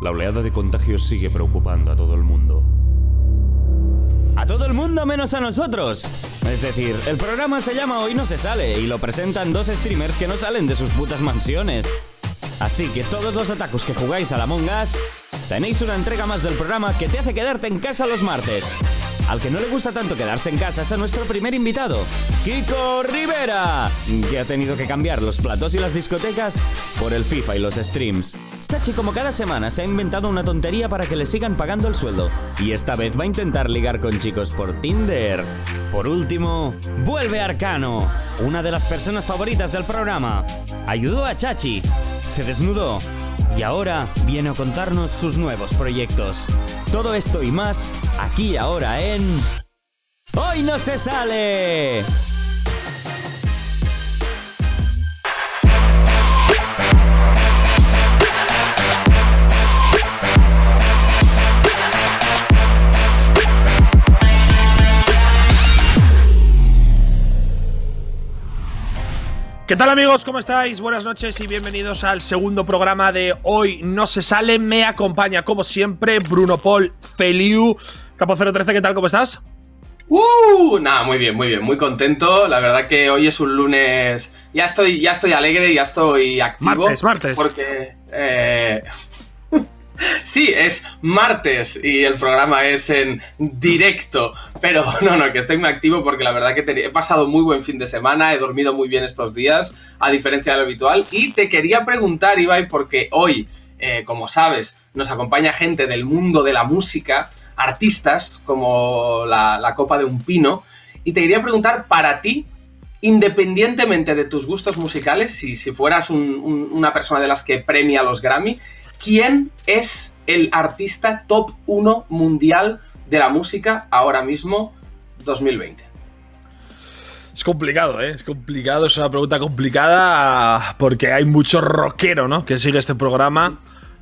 La oleada de contagios sigue preocupando a todo el mundo. A todo el mundo menos a nosotros. Es decir, el programa se llama Hoy no se sale y lo presentan dos streamers que no salen de sus putas mansiones. Así que todos los atacos que jugáis a la Among Us, tenéis una entrega más del programa que te hace quedarte en casa los martes. Al que no le gusta tanto quedarse en casa es a nuestro primer invitado, Kiko Rivera, que ha tenido que cambiar los platos y las discotecas por el FIFA y los streams. Chachi, como cada semana, se ha inventado una tontería para que le sigan pagando el sueldo. Y esta vez va a intentar ligar con chicos por Tinder. Por último, vuelve Arcano, una de las personas favoritas del programa. Ayudó a Chachi, se desnudó y ahora viene a contarnos sus nuevos proyectos. Todo esto y más, aquí ahora en... ¡Hoy no se sale! ¿Qué tal amigos? ¿Cómo estáis? Buenas noches y bienvenidos al segundo programa de Hoy No Se Sale. Me acompaña, como siempre, Bruno Paul Feliu. Capo 013, ¿qué tal? ¿Cómo estás? Uh, nada, muy bien, muy bien, muy contento. La verdad que hoy es un lunes. Ya estoy, ya estoy alegre, ya estoy activo. Martes, martes. Porque. Eh, Sí, es martes y el programa es en directo. Pero no, no, que estoy muy activo porque la verdad que he pasado muy buen fin de semana, he dormido muy bien estos días, a diferencia de lo habitual. Y te quería preguntar, Ibai, porque hoy, eh, como sabes, nos acompaña gente del mundo de la música, artistas como la, Copa de un Pino. Y te quería preguntar, para ti, independientemente de tus gustos musicales, si, si fueras una persona de las que premia los Grammy, ¿Quién es el artista top 1 mundial de la música ahora mismo 2020? Es complicado, ¿eh? Es complicado, es una pregunta complicada porque hay mucho rockero, ¿no? Que sigue este programa,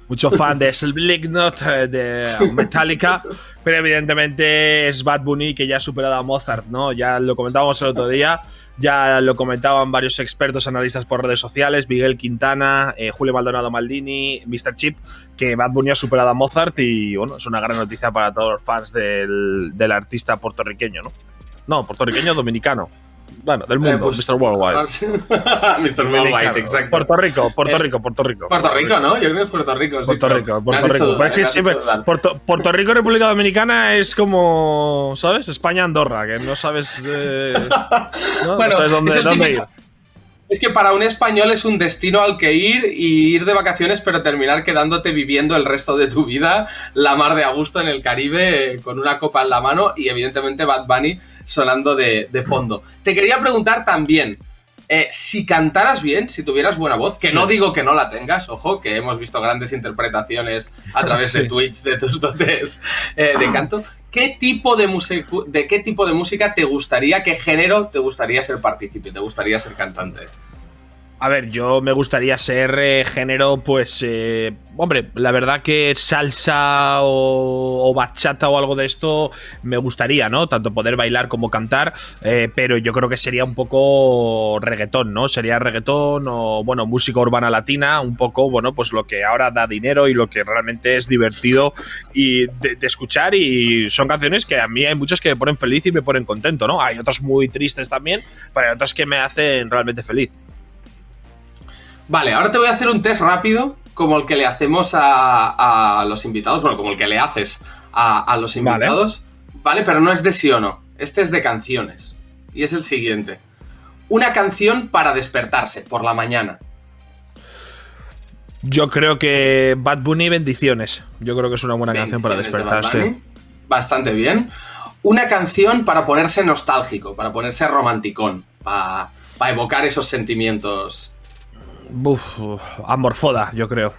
mucho fan de Slipknot, eh, de Metallica, pero evidentemente es Bad Bunny que ya ha superado a Mozart, ¿no? Ya lo comentábamos el otro día. Ya lo comentaban varios expertos analistas por redes sociales, Miguel Quintana, eh, Julio Maldonado Maldini, Mr. Chip, que Bad Bunny ha superado a Mozart y bueno, es una gran noticia para todos los fans del, del artista puertorriqueño, ¿no? No, puertorriqueño dominicano. Bueno, del mundo, pues, Mr. Worldwide. Mr. Worldwide, exacto. Puerto Rico, Puerto Rico, Puerto Rico. Puerto Rico, ¿no? Yo creo que es Puerto Rico. sí, Puerto Rico, Puerto Rico. es que siempre-. Puerto, Puerto Rico República Dominicana es como, ¿sabes? España-Andorra, que no sabes, eh, ¿no? No Bueno, sabes dónde, es el dónde típico- ir. Es que para un español es un destino al que ir y ir de vacaciones, pero terminar quedándote viviendo el resto de tu vida la mar de a gusto en el Caribe eh, con una copa en la mano y evidentemente Bad Bunny sonando de, de fondo. Te quería preguntar también, eh, si cantaras bien, si tuvieras buena voz, que no digo que no la tengas, ojo, que hemos visto grandes interpretaciones a través de tweets de tus dotes eh, de canto, ¿qué tipo de, ¿de qué tipo de música te gustaría, qué género te gustaría ser partícipe, te gustaría ser cantante? A ver, yo me gustaría ser eh, género, pues, eh, hombre, la verdad que salsa o, bachata o algo de esto me gustaría, ¿no? Tanto poder bailar como cantar, eh, pero yo creo que sería un poco reggaetón, ¿no? Sería reggaetón o, bueno, música urbana latina, un poco, bueno, pues lo que ahora da dinero y lo que realmente es divertido y de, de escuchar y son canciones que a mí hay muchas que me ponen feliz y me ponen contento, ¿no? Hay otras muy tristes también, pero hay otras que me hacen realmente feliz. Vale, ahora te voy a hacer un test rápido, como el que le hacemos a, a los invitados, bueno, como el que le haces a, a los invitados, vale. Pero no es de sí o no, este es de canciones. Y es el siguiente. Una canción para despertarse por la mañana. Yo creo que Bad Bunny bendiciones. Yo creo que es una buena canción para de despertarse. Bastante bien. Una canción para ponerse nostálgico, para ponerse romanticón, para, para evocar esos sentimientos. Uf, amorfoda, yo creo.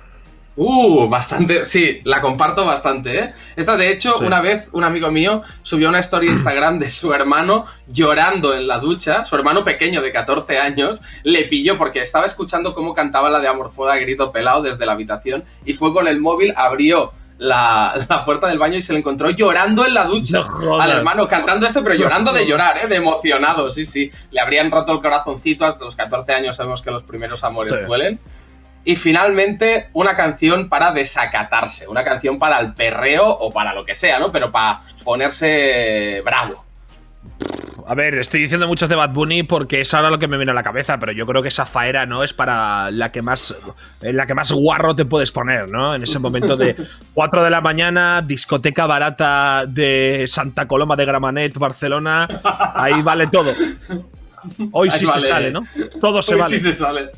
Uh, bastante, sí, la comparto bastante, ¿eh? Esta, de hecho, Sí. una vez un amigo mío subió una historia en Instagram de su hermano llorando en la ducha, su hermano pequeño de 14 años, le pilló porque estaba escuchando cómo cantaba la de Amorfoda grito pelado desde la habitación y fue con el móvil, abrió la, la puerta del baño y se le encontró llorando en la ducha No al hermano cantando esto, pero llorando de llorar, ¿eh? De emocionado, sí, sí. Le habrían roto el corazoncito, hasta los 14 años sabemos que los primeros amores Sí. duelen. Y finalmente, una canción para desacatarse, una canción para el perreo o para lo que sea, ¿no? Pero para ponerse bravo. A ver, estoy diciendo muchos de Bad Bunny porque es ahora lo que me viene a la cabeza, pero yo creo que esa faera no es para la que más en la que más guarro te puedes poner, ¿no? En ese momento de 4 de la mañana, discoteca barata de Santa Coloma de Gramanet, Barcelona, ahí vale todo. Hoy Ahí sí vale. se sale, ¿no? Todo se Uy, vale. sí se sale.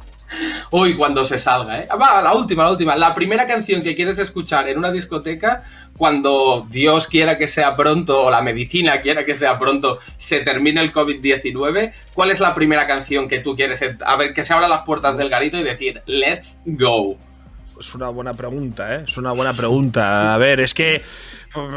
Uy, cuando se salga, ¿eh? Va, la última, la última. La primera canción que quieres escuchar en una discoteca, cuando Dios quiera que sea pronto, o la medicina quiera que sea pronto, se termine el COVID-19, ¿cuál es la primera canción que tú quieres? A ver, que se abran las puertas del garito y decir, let's go. Es una buena pregunta, ¿eh? Es una buena pregunta. A ver, es que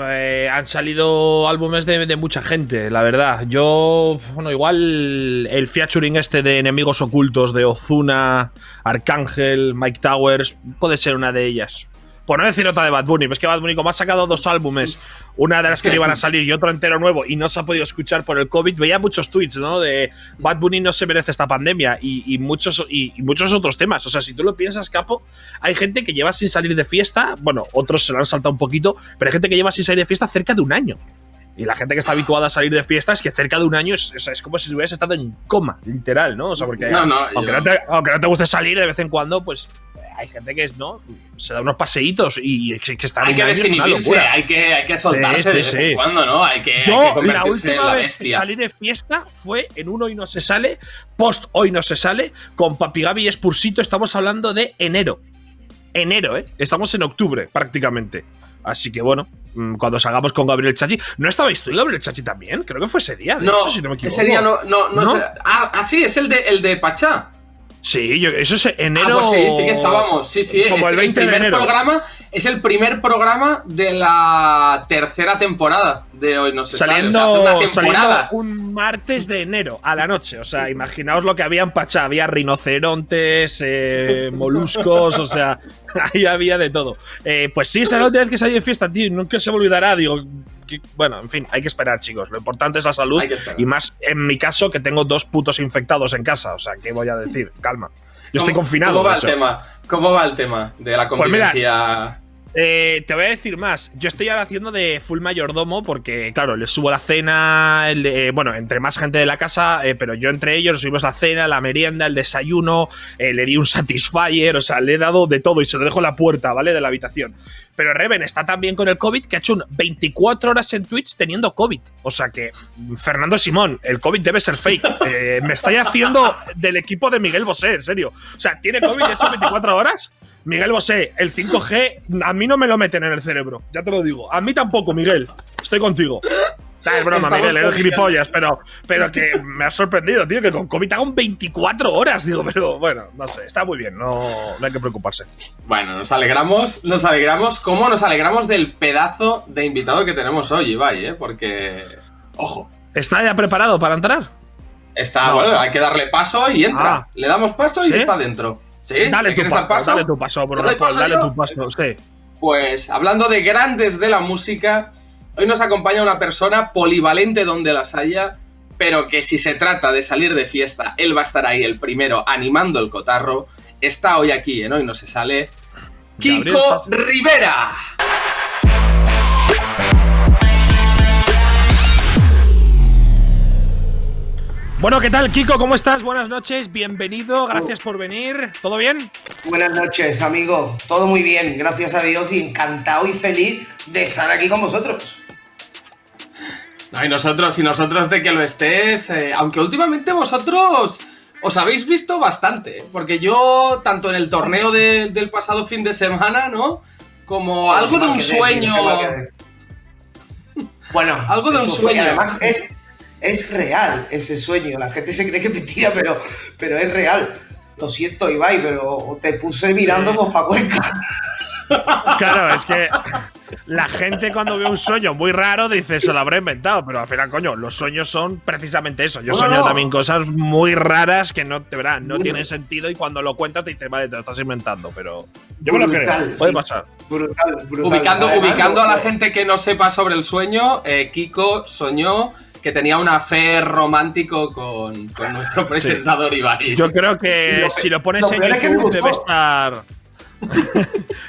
eh, han salido álbumes de, de mucha gente, la verdad. Yo, bueno, igual el featuring este de Enemigos Ocultos de Ozuna, Arcángel, Mike Towers, puede ser una de ellas. Por no decir otra de Bad Bunny, pues que Bad Bunny, como ha sacado dos álbumes, una de las que no iban a salir y otro entero nuevo, y no se ha podido escuchar por el COVID, veía muchos tweets, ¿no? De Bad Bunny no se merece esta pandemia y, y muchos, y, y muchos otros temas. O sea, si tú lo piensas, Capo, hay gente que lleva sin salir de fiesta, bueno, otros se lo han saltado un poquito, pero hay gente que lleva sin salir de fiesta cerca de un año. Y la gente que está habituada a salir de fiesta es que cerca de un año es, es- es como si hubieras estado en coma, literal, ¿no? O sea, porque No, no, aunque, yo- no te, aunque no te guste salir de vez en cuando, pues hay gente que es, ¿no? Se da unos paseitos y que, que estar Hay que desinhibirse, hay que, hay que soltarse Sí, de sí, vez en cuando, ¿no? Hay que, hay que Yo, la en última la vez que salí de fiesta fue en un Hoy No Se Sale, post Hoy No Se Sale, con Papi Gaby y Spursito. Estamos hablando de enero. Enero, ¿eh? Estamos en octubre, prácticamente. Así que bueno, mm, cuando salgamos con Gabriel Chachi. ¿No estabais tú y Gabriel Chachi también? Creo que fue ese día, de No, hecho, si no me equivoco. ese día no, no, no. Ah, ah, sí, es el de, el de Pachá. Sí, yo, eso es enero. Ah, pues sí, sí que estábamos. Sí, sí, Como es el 20 de primer enero. programa. Es el primer programa de la tercera temporada de hoy no se Saliendo, sabe. O sea, saliendo un martes de enero a la noche. O sea, imaginaos lo que había en Pacha. Había rinocerontes, eh, moluscos, o sea, ahí había de todo. Eh, pues sí, esa es la última vez que salí de fiesta, tío. Nunca se me olvidará. Digo, que- bueno, en fin, hay que esperar, chicos. Lo importante es la salud. Y más en mi caso, que tengo dos putos infectados en casa. O sea, ¿qué voy a decir? Calma. Yo estoy ¿Cómo- confinado. ¿Cómo va el tema? ¿Cómo va el tema de la Pues mira, convivencia? Eh, te voy a decir más. Yo estoy ahora haciendo de full mayordomo porque, claro, les subo la cena, el de- bueno, entre más gente de la casa, eh, pero yo entre ellos subimos la cena, la merienda, el desayuno, eh, le di un satisfier, o sea, le he dado de todo y se lo dejo en la puerta, ¿vale? De la habitación. Pero Reven está también con el COVID que ha hecho un 24 horas en Twitch teniendo COVID. O sea que, Fernando Simón, el COVID debe ser fake. Eh, me estoy haciendo del equipo de Miguel Bosé, en serio. O sea, ¿tiene COVID y ha hecho 24 horas? Miguel Bosé, el 5G, a mí no me lo meten en el cerebro. Ya te lo digo. A mí tampoco, Miguel. Estoy contigo. Nah, es broma, Estamos Miguel, eres gilipollas, pero, pero que me ha sorprendido, tío, que con COVID hagan 24 horas. Digo, pero bueno, no sé, está muy bien, no, no hay que preocuparse. Bueno, nos alegramos, nos alegramos. ¿Cómo nos alegramos del pedazo de invitado que tenemos hoy, Ibai, eh? Porque. Ojo. ¿Está ya preparado para entrar? Está, No. bueno, hay que darle paso y entra. Ah. Le damos paso y ¿Sí? está dentro. ¿Sí? Dale ¿Le tu paso, dale tu paso, ¿Le Bruno doy Paul, paso dale tu paso, sí. Pues hablando de grandes de la música, hoy nos acompaña una persona polivalente donde las haya, pero que si se trata de salir de fiesta, él va a estar ahí el primero animando el cotarro. Está hoy aquí en Hoy No Se Sale, Kiko. Rivera. Bueno, ¿qué tal, Kiko? ¿Cómo estás? Buenas noches, bienvenido, gracias por venir. ¿Todo bien? Buenas noches, amigo. Todo muy bien, gracias a Dios y encantado y feliz de estar aquí con vosotros. No, y nosotros, y nosotros de que lo estés, eh, aunque últimamente vosotros os habéis visto bastante, ¿eh? porque yo, tanto en el torneo de- del pasado fin de semana, ¿no? Como algo de un sueño. Bueno, Algo de un sueño. Además, es, es real ese sueño. La gente se cree que es mentira, pero, pero es real. Lo siento, Ibai, pero te puse mirando por pa' Cuenca. Claro, es que la gente cuando ve un sueño muy raro dice se lo habrá inventado, pero al final, coño, los sueños son precisamente eso. Yo No, sueño no. también cosas muy raras que no, te verán, no tienen sentido y cuando lo cuentas te dices, vale, te lo estás inventando, pero yo me lo creo, Brutal, puede pasar. Brutal, brutal. Ubicando, ubicando a la gente que no sepa sobre el sueño, eh, Kiko soñó que tenía un affair romántico con, con nuestro presentador Ibai. Yo creo que Lo- si lo pones lo en es que YouTube debe estar.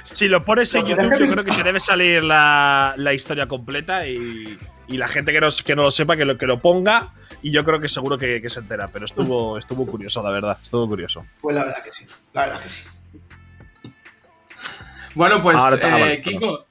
si lo pones en Lo YouTube, yo creo que te debe salir la, la historia completa y, y la gente que no, que no lo sepa, que lo, que lo ponga. Y yo creo que seguro que, que se entera. Pero estuvo, estuvo curioso, la verdad. Estuvo curioso. Pues la verdad que sí. La verdad que sí. Bueno, pues, Ahora ah, eh, vale, Kiko.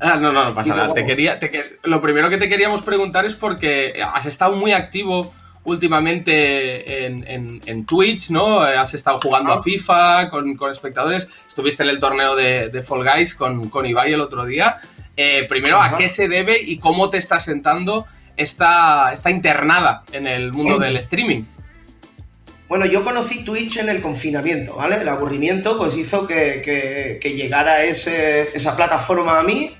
Ah, no, no, no pasa nada. Te quería, te que- lo primero que te queríamos preguntar es porque has estado muy activo últimamente en, en- en Twitch, ¿no? Has estado jugando Ah. a FIFA con, con espectadores. Estuviste en el torneo de, de Fall Guys con, con Ibai el otro día. Eh, primero, ¿a qué se debe y cómo te está sentando esta, esta internada en el mundo del streaming? Bueno, yo conocí Twitch en el confinamiento, ¿vale? El aburrimiento pues hizo que, que- que llegara ese- esa plataforma a mí.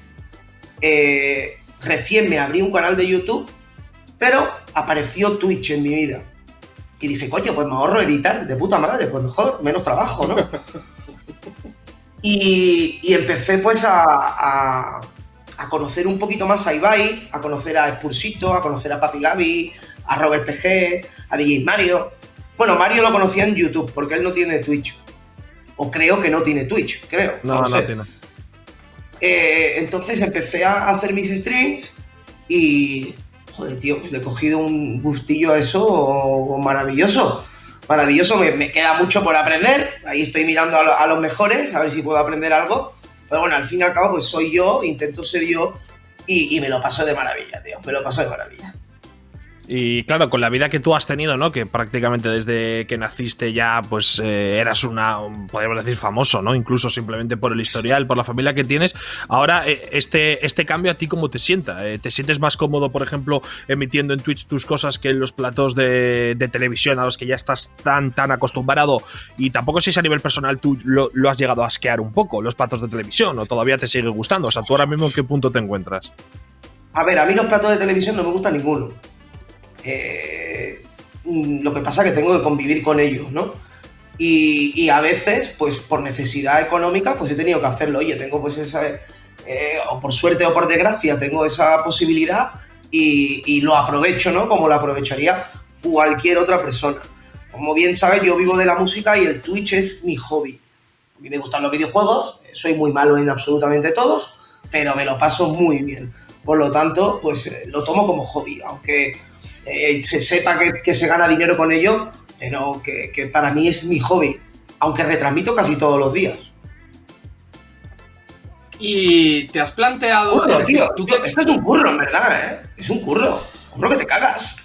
Eh, recién me abrí un canal de YouTube, pero apareció Twitch en mi vida. Y dije, coño, pues me ahorro editar, de puta madre, pues mejor, menos trabajo, ¿no? y, y empecé pues a, a- a conocer un poquito más a Ibai, a conocer a Spursito, a conocer a Papi Gaby, a Robert PG, a DJ Mario. Bueno, Mario lo conocía en YouTube porque él no tiene Twitch. O creo que no tiene Twitch, creo. No, no, sé. tiene. Eh, entonces empecé a hacer mis streams y. Joder, tío, pues le he cogido un gustillo a eso maravilloso. Maravilloso, me, queda mucho por aprender. Ahí estoy mirando a, lo- a los mejores, a ver si puedo aprender algo. Pero bueno, al fin y al cabo, pues soy yo, intento ser yo y me lo paso de maravilla, tío. Me lo paso de maravilla. Y claro, con la vida que tú has tenido, ¿no? Que prácticamente desde que naciste ya, pues eh, eras una, un- podríamos decir, famoso, ¿no? Incluso simplemente por el historial, por la familia que tienes. Ahora, eh, este, este cambio a ti, ¿cómo te sienta? Eh, ¿Te sientes más cómodo, por ejemplo, emitiendo en Twitch tus cosas que en los platos de, de televisión a los que ya estás tan, tan acostumbrado? Y tampoco sé si a nivel personal tú lo, lo has llegado a asquear un poco, los platos de televisión, o todavía te sigue gustando. O sea, tú ahora mismo en qué punto te encuentras. A ver, a mí los platos de televisión no me gusta ninguno. Eh, mm, lo que pasa es que tengo que convivir con ellos, ¿no? Y, y a veces, pues por necesidad económica, pues he tenido que hacerlo. Oye, tengo pues esa, eh, o por suerte o por desgracia, tengo esa posibilidad y, y lo aprovecho, ¿no? Como lo aprovecharía cualquier otra persona. Como bien sabes, yo vivo de la música y el Twitch es mi hobby. A mí me gustan los videojuegos, soy muy malo en absolutamente todos, pero me lo paso muy bien. Por lo tanto, pues eh, lo tomo como hobby, aunque eh, se sepa que, que se gana dinero con ello, pero que, que para mí es mi hobby, aunque retransmito casi todos los días. Y te has planteado. decir, tío, tú esto es un curro, en verdad, ¿eh? Es un curro, curro que te cagas.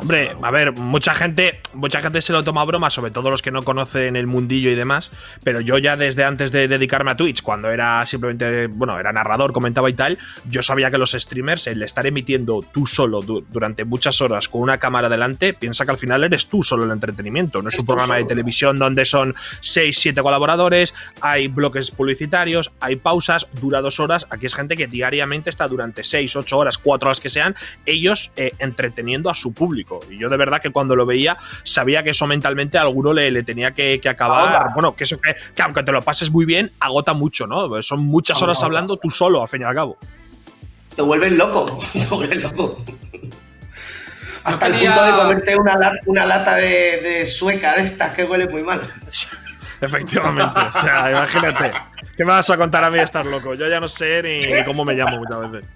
Hombre, a ver, mucha gente, mucha gente se lo toma a broma, sobre todo los que no conocen el mundillo y demás. Pero yo ya desde antes de dedicarme a Twitch, cuando era simplemente, bueno, era narrador, comentaba y tal, yo sabía que los streamers, el estar emitiendo tú solo du- durante muchas horas con una cámara delante, piensa que al final eres tú solo el entretenimiento. No es un programa de televisión donde son 6, 7 colaboradores, hay bloques publicitarios, hay pausas, dura dos horas. Aquí es gente que diariamente está durante 6, 8 horas, 4 horas que sean, ellos eh, entreteniendo a su público. Y yo de verdad que cuando lo veía sabía que eso mentalmente a alguno le, le tenía que, que acabar. Bueno, que eso que, que aunque te lo pases muy bien, agota mucho, ¿no? Son muchas horas hablando tú solo, al fin y al cabo. Te vuelves loco, te vuelves loco. Hasta quería- el punto de comerte una, lat- una lata de, de sueca de estas que huele muy mal. Efectivamente. o sea, imagínate. ¿Qué me vas a contar a mí de estar loco? Yo ya no sé ni, ni cómo me llamo muchas veces.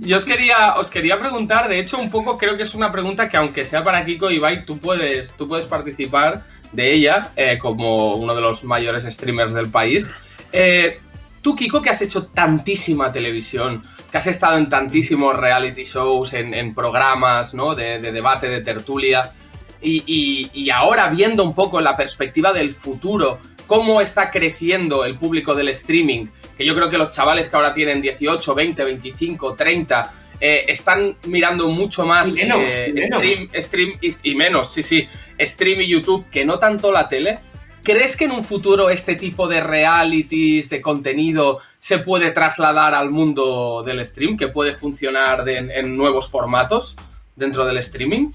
Yo os quería, os quería preguntar, de hecho, un poco creo que es una pregunta que aunque sea para Kiko y tú puedes, tú puedes participar de ella eh, como uno de los mayores streamers del país. Eh, tú, Kiko, que has hecho tantísima televisión, que has estado en tantísimos reality shows, en, programas ¿no? de, de debate, de tertulia, y ahora viendo un poco la perspectiva del futuro, cómo está creciendo el público del streaming, que yo creo que los chavales que ahora tienen 18, 20, 25, 30, eh, están mirando mucho más Y menos, eh, y stream, stream y, y menos, sí, sí, stream y YouTube, que no tanto la tele. ¿Crees que en un futuro este tipo de realities, de contenido, se puede trasladar al mundo del stream? ¿Que puede funcionar de- en- en nuevos formatos dentro del streaming?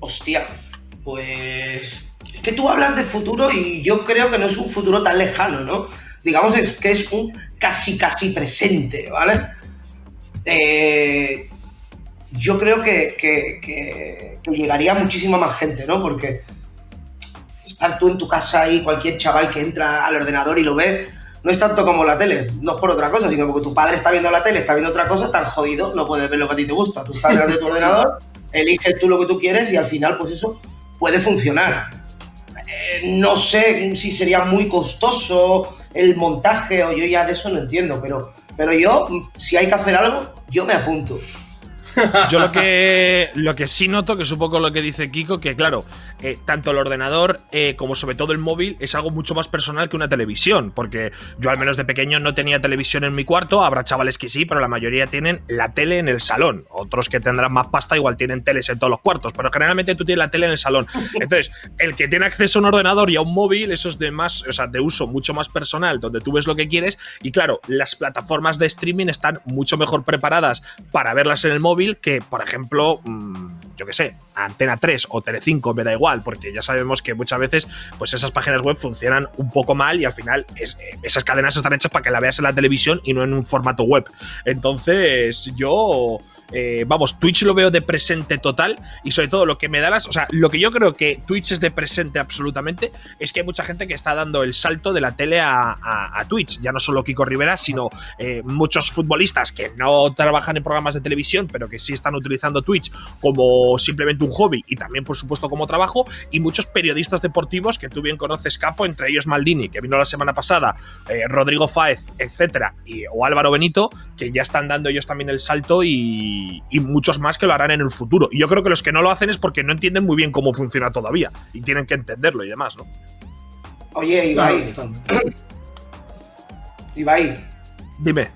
Hostia, pues. Es que tú hablas de futuro y yo creo que no es un futuro tan lejano, ¿no? Digamos que es un casi casi presente, ¿vale? eh, yo creo que llegaría muchísima más gente, ¿no? Porque estar tú en tu casa y cualquier chaval que entra al ordenador y lo ve, no es tanto como la tele, no es por otra cosa, sino porque tu padre está viendo la tele, está viendo otra cosa, tan jodido, no puedes ver lo que a ti te gusta. Tú sales de tu ordenador, eliges tú lo que tú quieres y al final, pues eso puede funcionar. Eh, no sé si sería muy costoso el montaje o yo ya de eso no entiendo, pero, pero yo, si hay que hacer algo, yo me apunto. Yo lo que, lo que sí noto, que es un poco lo que dice Kiko, que claro, eh, tanto el ordenador eh, como sobre todo el móvil es algo mucho más personal que una televisión, porque yo al menos de pequeño no tenía televisión en mi cuarto, habrá chavales que sí, pero la mayoría tienen la tele en el salón, otros que tendrán más pasta igual tienen teles en todos los cuartos, pero generalmente tú tienes la tele en el salón. Entonces, el que tiene acceso a un ordenador y a un móvil, eso es de más, o sea, de uso mucho más personal, donde tú ves lo que quieres y claro, las plataformas de streaming están mucho mejor preparadas para verlas en el móvil que, por ejemplo, mmm, yo qué sé, Antena 3 o Telecinco, me da igual, porque ya sabemos que muchas veces pues esas páginas web funcionan un poco mal y al final eh, esas cadenas están hechas para que la veas en la televisión y no en un formato web. Entonces, yo eh, vamos, Twitch lo veo de presente total y sobre todo lo que me da las, o sea, lo que yo creo que Twitch es de presente absolutamente es que hay mucha gente que está dando el salto de la tele a, Twitch, ya no solo Kiko Rivera, sino eh, muchos futbolistas que no trabajan en programas de televisión, pero que sí están utilizando Twitch como simplemente un hobby y también, por supuesto, como trabajo, y muchos periodistas deportivos que tú bien conoces, Capo, entre ellos Maldini, que vino la semana pasada, eh, Rodrigo Fáez, etcétera, y, o Álvaro Benito, que ya están dando ellos también el salto y, muchos más que lo harán en el futuro. Y yo creo que los que no lo hacen es porque no entienden muy bien cómo funciona todavía y tienen que entenderlo y demás, ¿no? Oye, Ibai. Ibai. Dime.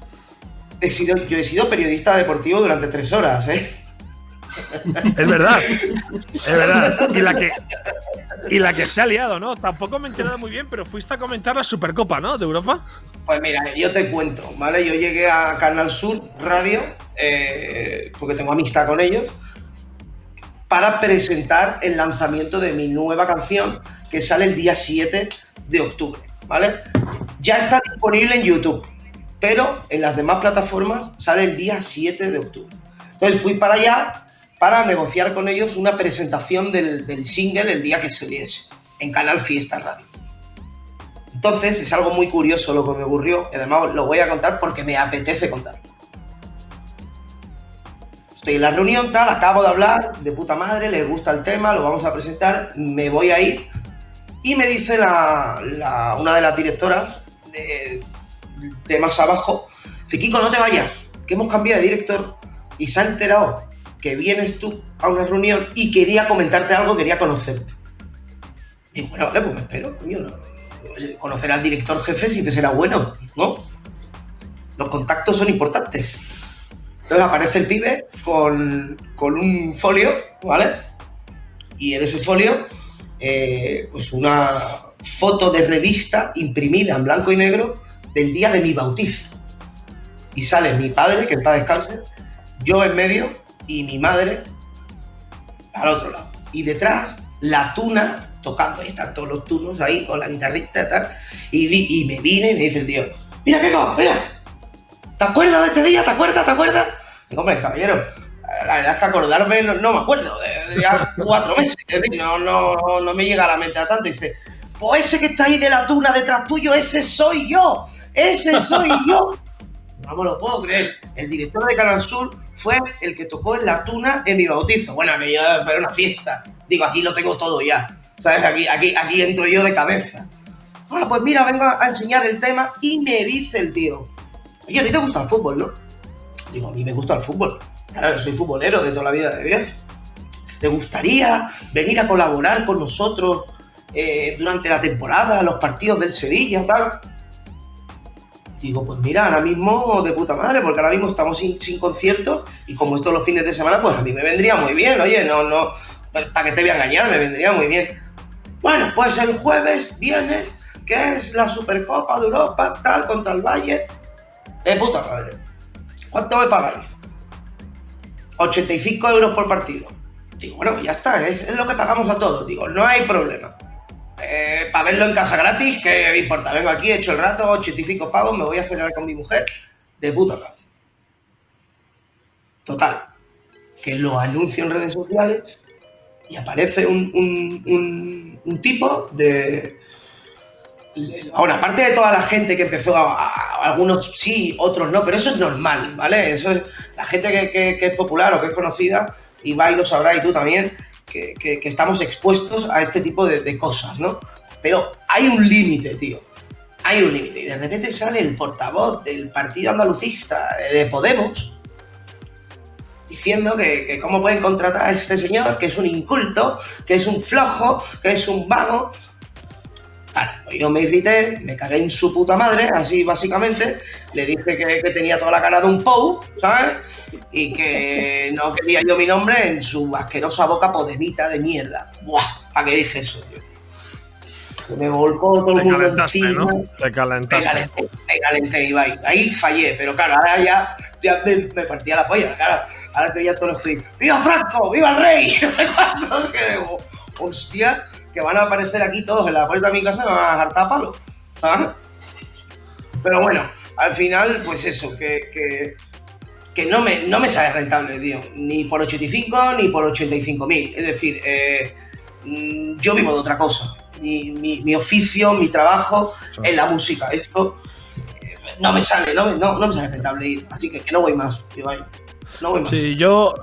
He sido, yo he sido periodista deportivo durante tres horas, ¿eh? Es verdad, es verdad. Y la, que, y la que se ha liado, ¿no? Tampoco me he enterado muy bien, pero fuiste a comentar la Supercopa, ¿no? De Europa. Pues mira, yo te cuento, ¿vale? Yo llegué a Canal Sur Radio, eh, porque tengo amistad con ellos, para presentar el lanzamiento de mi nueva canción, que sale el día 7 de octubre, ¿vale? Ya está disponible en YouTube, pero en las demás plataformas sale el día 7 de octubre. Entonces fui para allá para negociar con ellos una presentación del, del single el día que saliese, en Canal Fiesta Radio. Entonces, es algo muy curioso lo que me ocurrió, y además lo voy a contar porque me apetece contar. Estoy en la reunión, tal, acabo de hablar, de puta madre, les gusta el tema, lo vamos a presentar, me voy a ir. Y me dice la, una de las directoras de, más abajo, Kiko, no te vayas, que hemos cambiado de director y se ha enterado que vienes tú a una reunión y quería comentarte algo, quería conocerte. Digo, bueno, vale, pues me espero, coño, no. Conocer al director jefe sí que será bueno, ¿no? Los contactos son importantes. Entonces aparece el pibe con, con un folio, ¿vale? Y en ese folio, eh, pues una foto de revista imprimida en blanco y negro del día de mi bautizo. Y sale mi padre, que en paz descanse, yo en medio y mi madre al otro lado. Y detrás, la tuna tocando, ahí están todos los tunos ahí con la guitarrita y tal. Y, y me vine y me dice el tío, mira, Kiko, mira, ¿te acuerdas de este día? ¿Te acuerdas? ¿Te acuerdas? Digo, hombre, caballero, la verdad es que acordarme no, no me acuerdo, de, de ya cuatro meses, es decir, no, no, no me llega a la mente a tanto. Y dice, pues ese que está ahí de la tuna detrás tuyo, ese soy yo, ese soy yo. No me lo puedo creer. El director de Canal Sur fue el que tocó en la tuna en mi bautizo. Bueno, me iba para una fiesta. Digo, aquí lo tengo todo ya. ¿Sabes? Aquí, aquí, aquí entro yo de cabeza. Ah, pues mira, vengo a enseñar el tema y me dice el tío. Oye, a ti te gusta el fútbol, ¿no? Digo, a mí me gusta el fútbol. Claro, soy futbolero de toda la vida de Dios. ¿Te gustaría venir a colaborar con nosotros eh, durante la temporada, los partidos del Sevilla, tal? Digo, pues mira, ahora mismo de puta madre, porque ahora mismo estamos sin, sin conciertos y como estos los fines de semana, pues a mí me vendría muy bien, oye, no, no, para que te voy a engañar, me vendría muy bien. Bueno, pues el jueves vienes, que es la Supercopa de Europa, tal, contra el Valle, de puta madre. ¿Cuánto me pagáis? 85 euros por partido. Digo, bueno, pues ya está, es, es lo que pagamos a todos. Digo, no hay problema. Eh, para verlo en casa gratis, ¿qué me importa? Vengo aquí, he hecho el rato, 85 pavos, me voy a cenar con mi mujer, de puta madre. Total, que lo anuncio en redes sociales y aparece un, un- tipo de... Bueno, aparte de toda la gente que empezó, a, algunos sí, otros no, pero eso es normal, ¿vale? Eso es la gente que, que- que es popular o que es conocida, y va y lo sabrá y tú también, que, estamos expuestos a este tipo de, cosas, ¿no? Pero hay un límite, tío. Hay un límite. Y de repente sale el portavoz del partido andalucista de Podemos diciendo que, que cómo pueden contratar a este señor, que es un inculto, que es un flojo, que es un vago. Pues yo me irrité, me cagué en su puta madre, así básicamente. Le dije que, que tenía toda la cara de un pou, ¿sabes? Y que no quería yo mi nombre en su asquerosa boca podemita de mierda. Buah, ¿para qué dije eso, tío? Se me volcó todo Te el mundo calentaste, encima. ¿no? Te Me calentaste. calenté, me calenté, Ibai. Ahí fallé, pero claro, ahora ya, ya me, me partía la polla, claro. Ahora te veía todos los tweets. ¡Viva Franco! ¡Viva el rey! No sé cuántos. Que digo, hostia, que van a aparecer aquí todos en la puerta de mi casa y me van a dejar palo. ¿sabes? Pero bueno, al final, pues eso, que, que, que no, me, no me sale rentable, tío. Ni por 85 ni por 85 mil. Es decir, eh, mm, yo vivo de otra cosa. Mi, mi- mi oficio, mi trabajo es la música. Esto eh, no me sale, no, me- no, no me sale rentable ir. Así que, que no voy más, Ibai. No voy más. Sí, yo,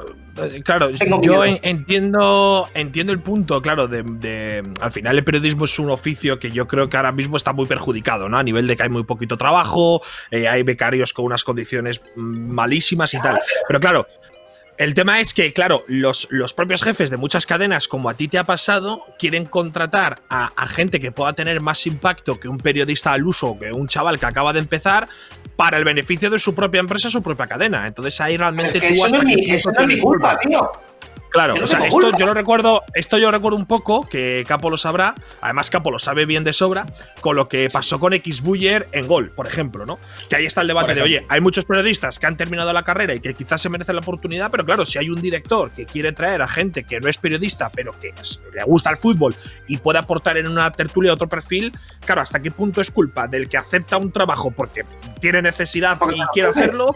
claro, Tengo yo miedo. entiendo, entiendo el punto, claro, de, de- al final el periodismo es un oficio que yo creo que ahora mismo está muy perjudicado, ¿no? A nivel de que hay muy poquito trabajo, eh, hay becarios con unas condiciones mm, malísimas y tal. Pero claro, el tema es que, claro, los, los propios jefes de muchas cadenas, como a ti te ha pasado, quieren contratar a, a gente que pueda tener más impacto que un periodista al uso, que un chaval que acaba de empezar, para el beneficio de su propia empresa, su propia cadena. Entonces ahí realmente Es que tú eso hasta no es mi, punto eso no es mi tienes culpa, tío. Claro, no o sea, esto yo lo recuerdo, esto yo recuerdo un poco, que Capo lo sabrá, además Capo lo sabe bien de sobra, con lo que pasó con X Buller en Gol, por ejemplo, ¿no? Que ahí está el debate de, oye, hay muchos periodistas que han terminado la carrera y que quizás se merecen la oportunidad, pero claro, si hay un director que quiere traer a gente que no es periodista, pero que le gusta el fútbol y puede aportar en una tertulia otro perfil, claro, ¿hasta qué punto es culpa del que acepta un trabajo porque tiene necesidad y quiere hacerlo?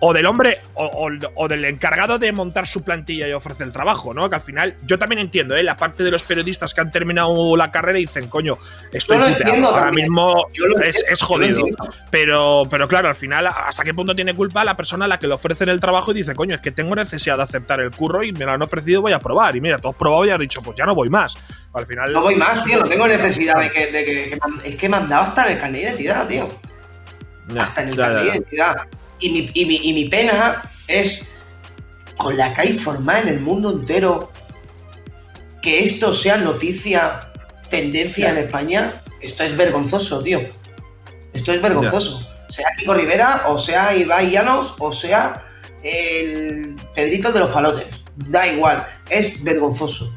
O del hombre o, o- o del encargado de montar su plantilla y ofrecer el trabajo, ¿no? Que al final yo también entiendo, ¿eh? La parte de los periodistas que han terminado la carrera y dicen, coño, estoy Yo entiendo ahora también. mismo es, jodido. Pero, pero claro, al final, ¿hasta qué punto tiene culpa la persona a la que le ofrecen el trabajo y dice, coño, es que tengo necesidad de aceptar el curro y me lo han ofrecido, voy a probar? Y mira, tú has probado y has dicho, pues ya no voy más. Al final. No voy más, tío. No tengo necesidad de que. de que- es que me han dado hasta el carnet de identidad, tío. Hasta en el ya, carnet ya, de identidad. Y mi, y, mi, y mi pena es con la que hay formada en el mundo entero que esto sea noticia, tendencia en España. Esto es vergonzoso, tío. Esto es vergonzoso. Sea Kiko Rivera, o sea Ibai Llanos, o sea el Pedrito de los Palotes. Da igual, es vergonzoso.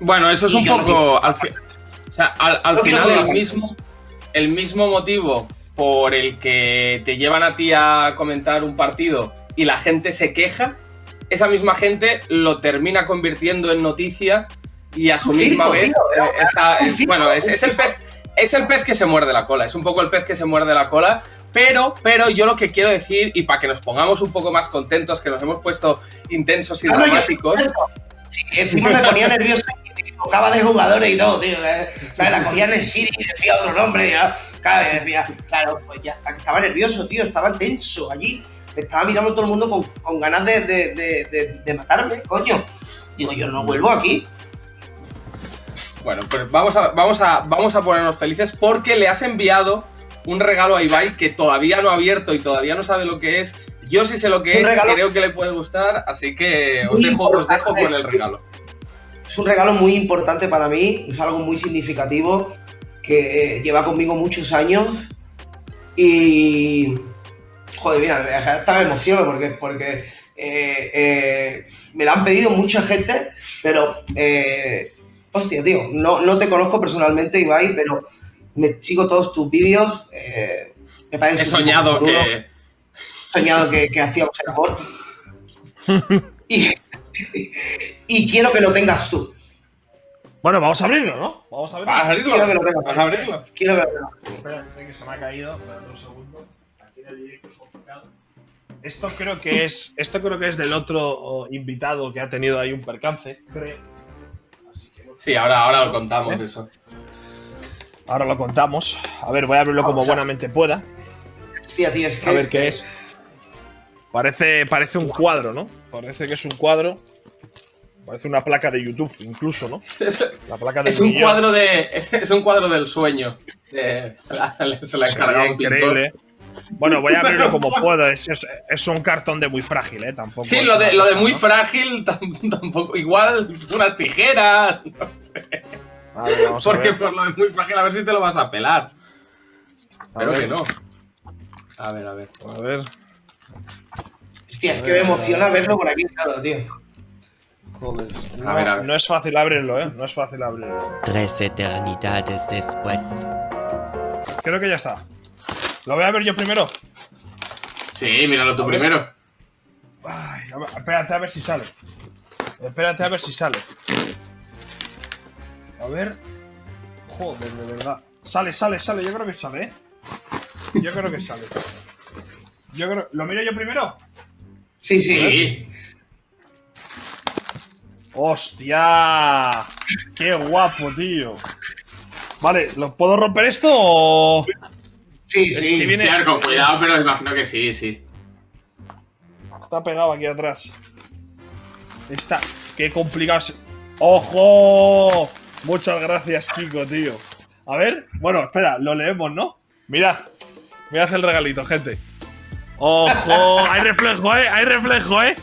Bueno, eso es Y un no poco. Al, fi- o sea, al, al No quiero final, el mismo, el mismo motivo por el que te llevan a ti a comentar un partido y la gente se queja, esa misma gente lo termina convirtiendo en noticia y a su Un misma circo, vez tío, eh, está. un eh, circo, bueno, es, es el circo. pez. Es el pez que se muerde la cola, es un poco el pez que se muerde la cola, pero, pero yo lo que quiero decir, y para que nos pongamos un poco más contentos, que nos hemos puesto intensos y Ah, no, yo- dramáticos, Sí, encima me ponía nervioso y me tocaba de jugadores y todo, tío. ¿sabes? ¿Sabes? La cogía en el City y decía otro nombre. Y ya, claro, decía, claro, pues ya estaba nervioso, tío. Estaba tenso allí. Me estaba mirando todo el mundo con, con ganas de, de, de, de- matarme, coño. Digo, yo no vuelvo aquí. Bueno, pues vamos a, vamos, a, vamos a ponernos felices porque le has enviado un regalo a Ibai que todavía no ha abierto y todavía no sabe lo que es. Yo sí sé lo que es, regalo- creo que le puede gustar, así que os dejo, os dejo con el regalo. Es un regalo muy importante para mí. Es algo muy significativo que lleva conmigo muchos años. Y. Joder, mira, hasta me emociono porque, porque eh, eh, me lo han pedido mucha gente, pero. eh, hostia, tío, no, no te conozco personalmente, Ibai, pero me sigo todos tus vídeos. eh, me parece He soñado que. He soñado que, que hacíamos el amor. y, y quiero que lo tengas tú. Bueno, vamos a abrirlo, ¿no? Vamos a abrirlo. ¿Vas a abrirlo? Quiero que lo tengas. ¿Vas a abrirlo? Quiero que lo tengas. Espérate que se me ha caído. Espérate un segundo. Aquí en el directo complicado. Esto creo que es. Esto creo que es del otro oh, invitado que ha tenido ahí un percance. Creo. Sí, ahora, ahora lo contamos ¿Eh? eso. Ahora lo contamos. A ver, voy a abrirlo como buenamente pueda. Hostia, tío, es que. A ver qué es. Parece, parece un cuadro, ¿no? Parece que es un cuadro. Parece una placa de YouTube, incluso, ¿no? Es, La placa de es un cuadro de. Es un cuadro del sueño. Eh, se la ha encargado un pintor. increíble. Bueno, voy a abrirlo como puedo. Es, es- es un cartón de muy frágil, ¿eh? Tampoco. Sí, lo de, lo de muy ¿no? frágil tam- tampoco. Igual unas tijeras. No sé. A ver, a Porque ver. por lo de muy frágil, a ver si te lo vas a pelar. A Pero ver. que no. A ver, a ver. A ver. Hostia, es que me emociona verlo por aquí, claro, tío. Joder. No, A ver, a ver. no es fácil abrirlo, ¿eh? No es fácil abrirlo. Tres eternidades después. Creo que ya está. Lo voy a ver yo primero. Sí, míralo tú primero. Ay, a ver, espérate a ver si sale. Espérate a ver si sale. A ver. Joder, de verdad. Sale, sale, sale. Yo creo que sale, ¿eh? Yo creo que sale. Yo creo. ¿Lo miro yo primero? Sí, sí. Sí. ¡Hostia! ¡Qué guapo, tío! Vale, ¿lo puedo romper esto o.? Sí, Es sí. que viene- Sí, a ver, con cuidado, pero imagino que sí, sí. Está pegado aquí atrás. Está. Qué complicado. es- ¡Ojo! Muchas gracias, Kiko, tío. A ver, bueno, espera, lo leemos, ¿no? Mirad. Mirad el regalito, gente. ¡Ojo! Hay reflejo, ¿eh? Hay reflejo, ¿eh?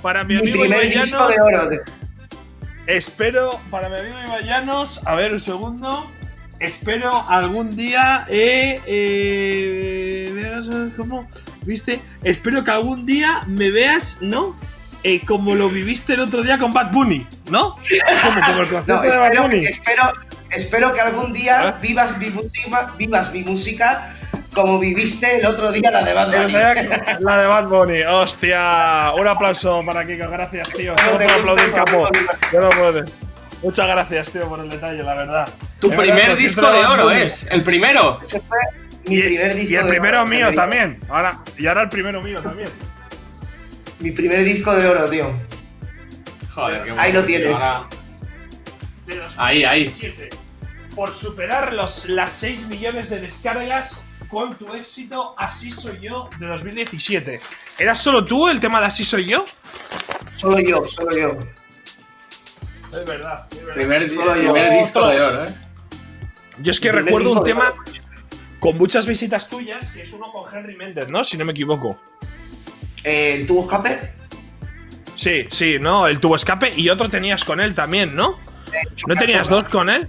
Para mi Mi amigo tío. Espero, para mi amigo Ibai Llanos, a ver un segundo. Espero algún día, eh, eh, ¿cómo? ¿Viste? Espero que algún día me veas, ¿no? Eh, como lo viviste el otro día con Bad Bunny, ¿no? Como, como el No, de Bad espero, Bunny. espero, espero que algún día ¿Eh? vivas mi música, vivas mi música como viviste el otro día la de Bad Bunny. La de Bad Bunny, hostia. Un aplauso para Kiko, gracias, tío. No No puedo aplaudir, capo. Bad. Yo no puedo. Muchas gracias, tío, por el detalle, la verdad. Tu De primer verdad, disco de oro es. El primero. Ese fue mi Y, primer disco y el de primero oro, mío también. Ahora, y ahora el primero mío también. Mi primer disco de oro, tío. Joder, qué Ahí lo tienes. Ahora- De Ahí, ahí. 2017. Por superar los, las 6 millones de descargas con tu éxito Así Soy Yo de 2017. ¿Eras solo tú el tema de Así Soy Yo? Solo yo, solo yo. Es verdad. es verdad. Primer, primer disco de oro, ¿eh? Yo es que recuerdo un tema con muchas visitas tuyas, que es uno con Henry Méndez, ¿no? Si no me equivoco. Eh, ¿El tubo escape? Sí, sí, no, el tubo escape y otro tenías con él también, ¿no? ¿No tenías dos con él?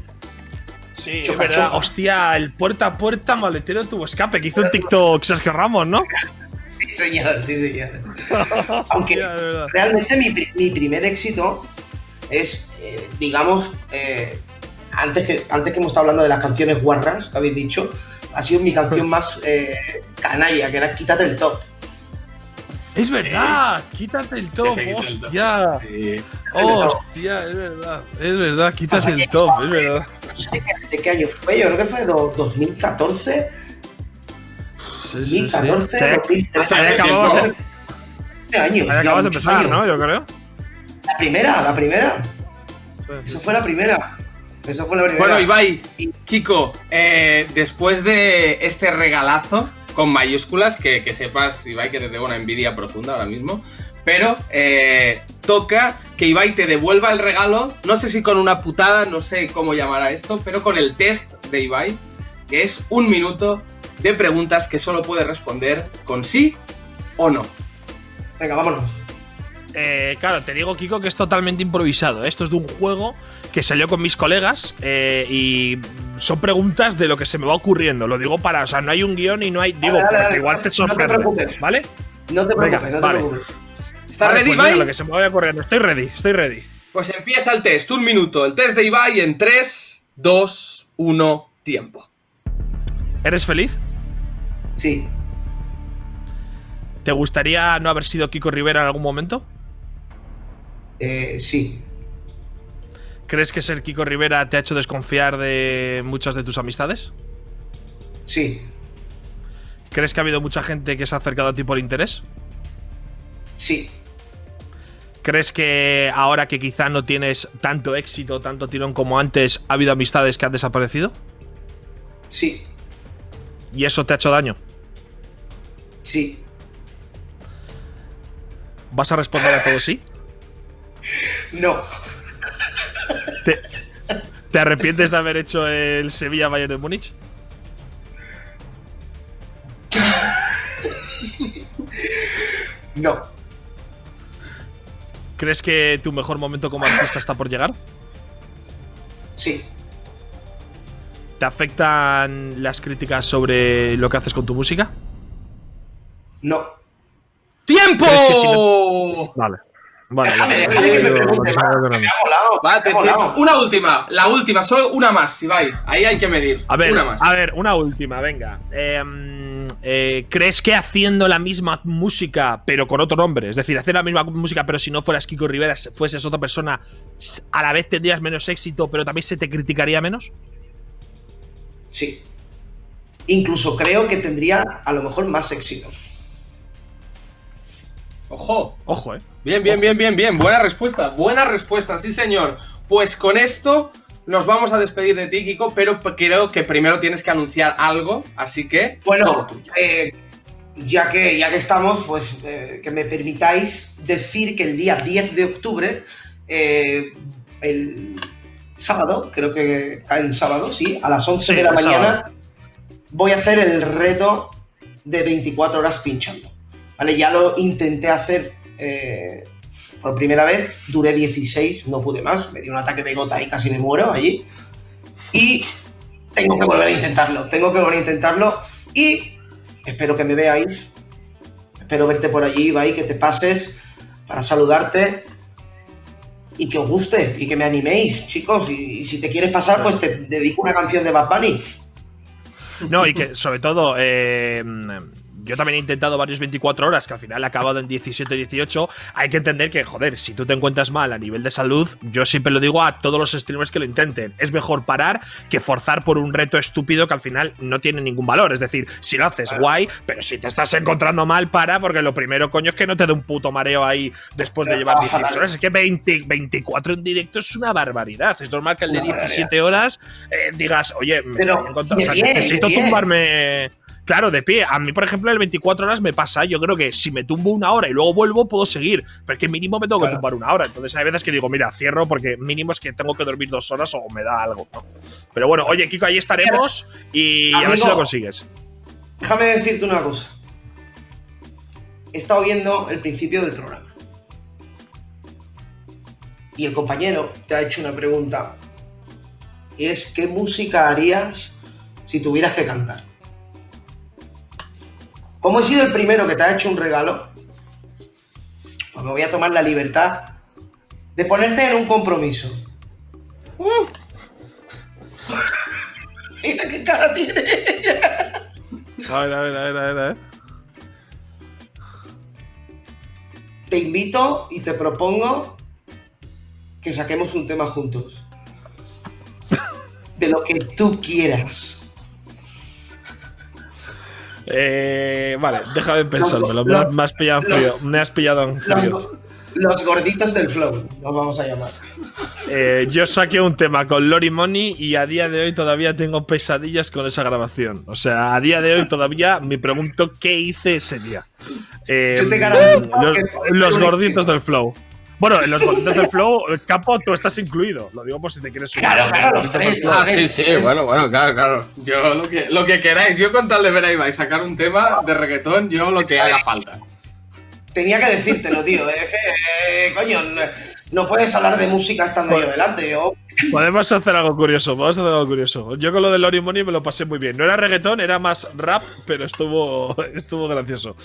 Sí, es verdad. Hostia, el puerta a puerta maletero tubo escape, que hizo un TikTok Sergio Ramos, ¿no? Sí, señor, sí, señor. Aunque realmente mi, mi primer éxito es, eh, digamos, eh, antes, que, antes que hemos estado hablando de las canciones guarras, que habéis dicho, ha sido mi canción más eh, canalla, que era Quítate el top. Es verdad, quítate el top, quite el top. hostia. Sí. Hostia, es verdad. Es verdad, quítate el top, es verdad. No sé qué- de qué año fue, yo creo que fue do- 2014, Sí, sí, sí. 2014, Te- 2013. Ahí Hace acababas de, años. acabas de empezar, años. ¿no? Yo creo. La primera, la primera. Esa fue la primera. Esa fue la primera. Bueno, Ibai, Kiko, eh, después de este regalazo con mayúsculas, que, que sepas, Ibai, que te tengo una envidia profunda ahora mismo, pero eh, toca que Ibai te devuelva el regalo, no sé si con una putada, no sé cómo llamar a esto, pero con el test de Ibai, que es un minuto de preguntas que solo puede responder con sí o no. Venga, vámonos. Eh, claro, te digo, Kiko, que es totalmente improvisado. Esto es de un juego que salió con mis colegas eh, y son preguntas de lo que se me va ocurriendo. Lo digo para, o sea, no hay un guion y no hay. Digo, Dale, dale, porque dale, igual no te te sorprende. preocupes. ¿Vale? No te Venga, preocupes, no te vale. preocupes. ¿Estás Vale, ready, pues mira, Ibai? lo que se me vaya corriendo. Estoy ready, estoy ready. Pues empieza el test, un minuto. El test de Ibai en 3, 2, 1, tiempo. ¿Eres feliz? Sí. ¿Te gustaría no haber sido Kiko Rivera en algún momento? Eh, sí. ¿Crees que ser Kiko Rivera te ha hecho desconfiar de muchas de tus amistades? Sí. ¿Crees que ha habido mucha gente que se ha acercado a ti por interés? Sí, ¿Crees que ahora que quizá no tienes tanto éxito, tanto tirón como antes, ha habido amistades que han desaparecido? sí, ¿Y eso te ha hecho daño? sí. ¿Vas a responder a todo sí? No, ¿Te, te arrepientes de haber hecho el Sevilla Bayern de Múnich? no, ¿Crees que tu mejor momento como artista está por llegar? sí, ¿Te afectan las críticas sobre lo que haces con tu música? no. ¡Tiempo! ¿Crees que si Vale. Vale, Déjame, vale. déjame que me Yo- pregunte yo- más. yo- yo- Me ha molado, Va, me te- ha te- molado. una última, la última, solo una más, Ibai. Ahí hay que medir. A ver, una más. a ver, una última, venga. Eh, mm, eh, ¿Crees que haciendo la misma música, pero con otro nombre, es decir, hacer la misma música, pero si no fueras Kiko Rivera, fueses otra persona, a la vez tendrías menos éxito, pero también se te criticaría menos? Sí. Incluso creo que tendría a lo mejor más éxito. Ojo. Ojo, eh. Bien, bien, bien, bien, bien. Buena respuesta, buena respuesta, sí señor. Pues con esto nos vamos a despedir de ti, Kiko, pero creo que primero tienes que anunciar algo, así que todo Bueno, tuyo. eh, ya, que, ya que estamos, pues eh, que me permitáis decir que el día 10 de octubre, eh, el sábado, creo que cae en sábado, sí, a las 11 Sí, de la el mañana, sábado. voy a hacer el reto de 24 horas pinchando. ¿Vale? Ya lo intenté hacer eh, por primera vez, duré 16, no pude más, me dio un ataque de gota y casi me muero allí. Y tengo que volver a intentarlo, tengo que volver a intentarlo y espero que me veáis, espero verte por allí, Ibai, que te pases para saludarte y que os guste y que me animéis, chicos. Y, y si te quieres pasar, pues te dedico una canción de Bad Bunny. No, y que sobre todo, eh, yo también he intentado varios 24 horas, que al final he acabado en 17-18. Hay que entender que, joder, si tú te encuentras mal a nivel de salud, yo siempre lo digo a todos los streamers que lo intenten. Es mejor parar que forzar por un reto estúpido que al final no tiene ningún valor. Es decir, si lo haces, guay, pero si te estás encontrando mal, para, porque lo primero, coño, es que no te dé un puto mareo ahí después de llevar estaba 18 fatal. horas. Es que 20 24 en directo es una barbaridad. Es normal que el de Una barbaridad. 17 horas eh, digas, oye, me Pero, estoy o sea, necesito tumbarme. Claro, de pie. A mí, por ejemplo, el 24 horas me pasa. Yo creo que si me tumbo una hora y luego vuelvo, puedo seguir. Pero es que mínimo me tengo que tumbar una hora. Entonces hay veces que digo, mira, cierro porque mínimo es que tengo que dormir dos horas o me da algo. ¿no? Pero bueno, oye, Kiko, ahí estaremos y a ver si lo consigues. Déjame decirte una cosa. He estado viendo el principio del programa. Y el compañero te ha hecho una pregunta. Y es, ¿qué música harías si tuvieras que cantar? Como he sido el primero que te ha hecho un regalo, pues me voy a tomar la libertad de ponerte en un compromiso. Mira qué cara tiene. A ver, a ver, a ver, a ver. A ver. te invito y te propongo que saquemos un tema juntos. De lo que tú quieras. Eh, vale, déjame pensármelo. Me, Los- has- me has pillado en los- frío. Me has pillado en frío. Los, los gorditos del flow, nos vamos a llamar. Eh, yo saqué un tema con Lori Money y a día de hoy todavía tengo pesadillas con esa grabación. O sea, a día de hoy todavía me pregunto qué hice ese día. Eh, Yo te garantizo los, los gorditos del flow. Bueno, en los gorditos del flow, eh, Capo, tú estás incluido. Lo digo por si te quieres subir. Claro, claro, los tres. Ah, sí, sí, bueno, bueno, claro, claro. Yo lo que, lo que queráis, yo con tal de ver a Ibai sacar un tema de reggaetón, yo lo que haga falta. Tenía que decírtelo, tío. Es que, eh, coño, no, puedes hablar de música estando yo Joder. delante. Yo, Podemos hacer algo curioso, podemos hacer algo curioso. Yo con lo de Lori Money me lo pasé muy bien. No era reggaetón, era más rap, pero estuvo, estuvo gracioso.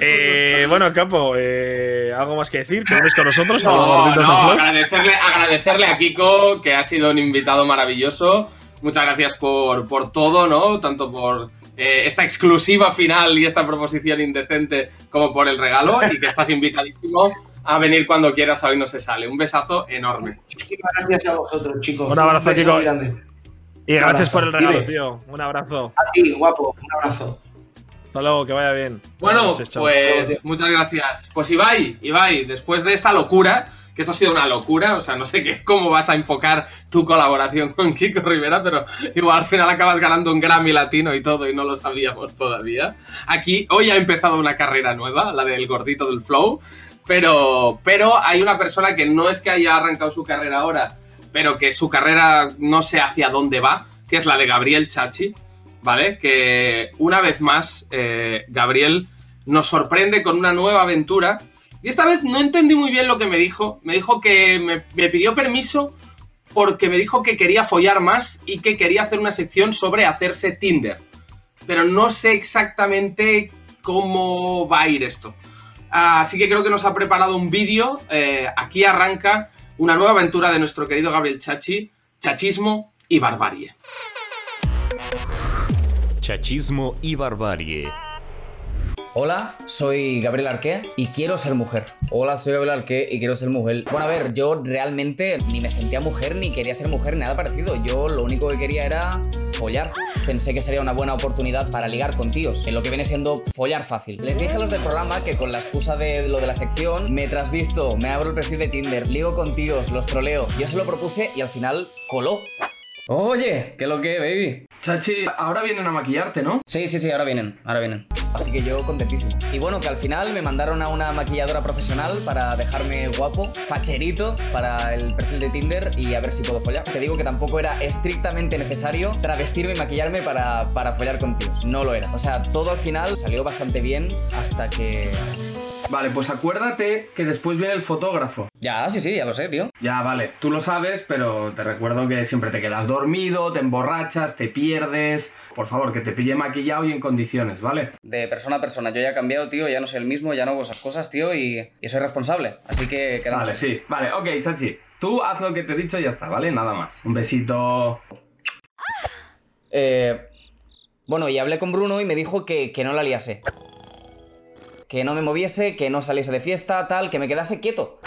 Eh, bueno, Capo, eh, ¿algo más que decir? ¿Que vienes con nosotros? No, agradecerle, agradecerle a Kiko, que ha sido un invitado maravilloso. Muchas gracias por, por todo, ¿no? Tanto por eh, esta exclusiva final y esta proposición indecente, como por el regalo. Y que estás invitadísimo a venir cuando quieras, a hoy no se sale. Un besazo enorme. muchísimas gracias a vosotros, chicos. Un abrazo, grande. Y gracias abrazo. por el regalo, Dime. tío. Un abrazo. A ti, guapo. Un abrazo. Hasta luego, que vaya bien. Bueno, noches, pues muchas gracias. Pues Ibai, Ibai, después de esta locura, que esto ha sido una locura, o sea, no sé qué, cómo vas a enfocar tu colaboración con Kiko Rivera, pero igual al final acabas ganando un Grammy latino y todo y no lo sabíamos todavía. Aquí hoy ha empezado una carrera nueva, la del gordito del flow, pero, pero hay una persona que no es que haya arrancado su carrera ahora, pero que su carrera no sé hacia dónde va, que es la de Gabriel Chachi, ¿vale? Que una vez más, eh, Gabriel nos sorprende con una nueva aventura. Y esta vez no entendí muy bien lo que me dijo. Me dijo que me, me pidió permiso porque me dijo que quería follar más y que quería hacer una sección sobre hacerse Tinder. Pero no sé exactamente cómo va a ir esto. Así que creo que nos ha preparado un vídeo. Eh, aquí arranca una nueva aventura de nuestro querido Gabriel Chachi, chachismo y barbarie. Chachismo y barbarie. Hola, soy Gabriel Arqué y quiero ser mujer. Hola, soy Gabriel Arqué y quiero ser mujer. Bueno, a ver, yo realmente ni me sentía mujer ni quería ser mujer, nada parecido. Yo lo único que quería era follar. Pensé que sería una buena oportunidad para ligar con tíos, en lo que viene siendo follar fácil. Les dije a los del programa que con la excusa de lo de la sección me trasvisto, me abro el perfil de Tinder, ligo con tíos, los troleo. Yo se lo propuse y al final coló. Oye, ¿qué lo que, baby? Chachi, ahora vienen a maquillarte, ¿no? Sí, sí, sí, ahora vienen, ahora vienen. Así que yo contentísimo. Y bueno, que al final me mandaron a una maquilladora profesional para dejarme guapo, facherito, para el perfil de Tinder y a ver si puedo follar. Te digo que tampoco era estrictamente necesario travestirme y maquillarme para, para follar con tíos. No lo era. O sea, todo al final salió bastante bien hasta que... Vale, pues acuérdate que después viene el fotógrafo. Ya, sí, sí, ya lo sé, tío. Ya, vale, tú lo sabes, pero te recuerdo que siempre te quedas dormido, te emborrachas, te pierdes. Por favor, que te pille maquillado y en condiciones, ¿vale? De persona a persona, yo ya he cambiado, tío, ya no soy el mismo, ya no hago esas cosas, tío, y, y soy responsable. Así que quedamos Vale, así. sí. Vale, ok, Chachi. Tú haz lo que te he dicho y ya está, ¿vale? Nada más. Un besito. Eh, bueno, y hablé con Bruno y me dijo que, que no la liase. Que no me moviese, que no saliese de fiesta, tal, que me quedase quieto.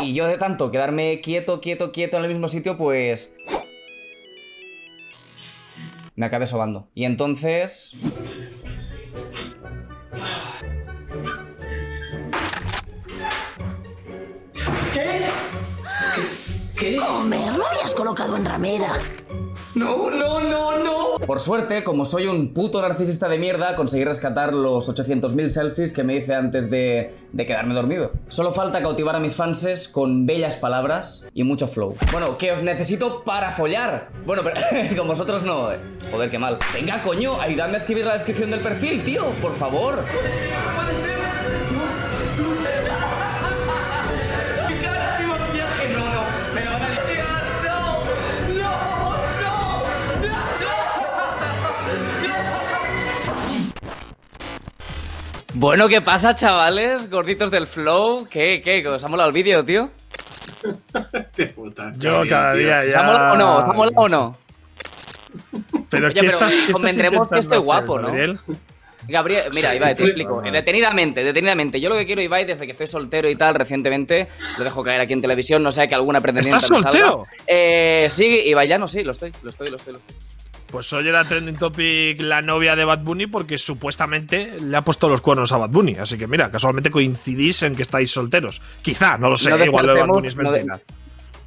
Y yo de tanto quedarme quieto, quieto, quieto en el mismo sitio, pues... Me acabé sobando. Y entonces... Homer, lo habías colocado en ramera. No, no, no, no. Por suerte, como soy un puto narcisista de mierda, conseguí rescatar los 800.000 selfies que me hice antes de, de quedarme dormido. Solo falta cautivar a mis fanses con bellas palabras y mucho flow. Bueno, que os necesito para follar. Bueno, pero con vosotros no. eh. Joder, qué mal. Venga, coño, ayudadme a escribir la descripción del perfil, tío, por favor. Bueno, ¿qué pasa, chavales? Gorditos del flow. ¿Qué, qué? ¿Os ha molado el vídeo, tío? Este puta. Yo cada tío. día ¿Os ya. ha molado o no? ¿Os ha molado o no? Pero, Oye, ¿qué pero estás, qué estás convendremos que estoy guapo, hacer, ¿no? Gabriel? Gabriel, mira, Sí, Ibai, te sí. explico. Detenidamente, detenidamente. Yo lo que quiero, Ibai, desde que estoy soltero y tal, recientemente, lo dejo caer aquí en televisión, no sea que alguna pretendiente ¿Estás me salga. soltero? Eh, sí, Ibai, ya no, sí, lo estoy, lo estoy, lo estoy, lo estoy. Pues hoy era trending topic la novia de Bad Bunny porque supuestamente le ha puesto los cuernos a Bad Bunny. Así que mira, casualmente coincidís en que estáis solteros. Quizá, no lo sé, No igual lo de Bad descartemos- Bunny es no de- mentira.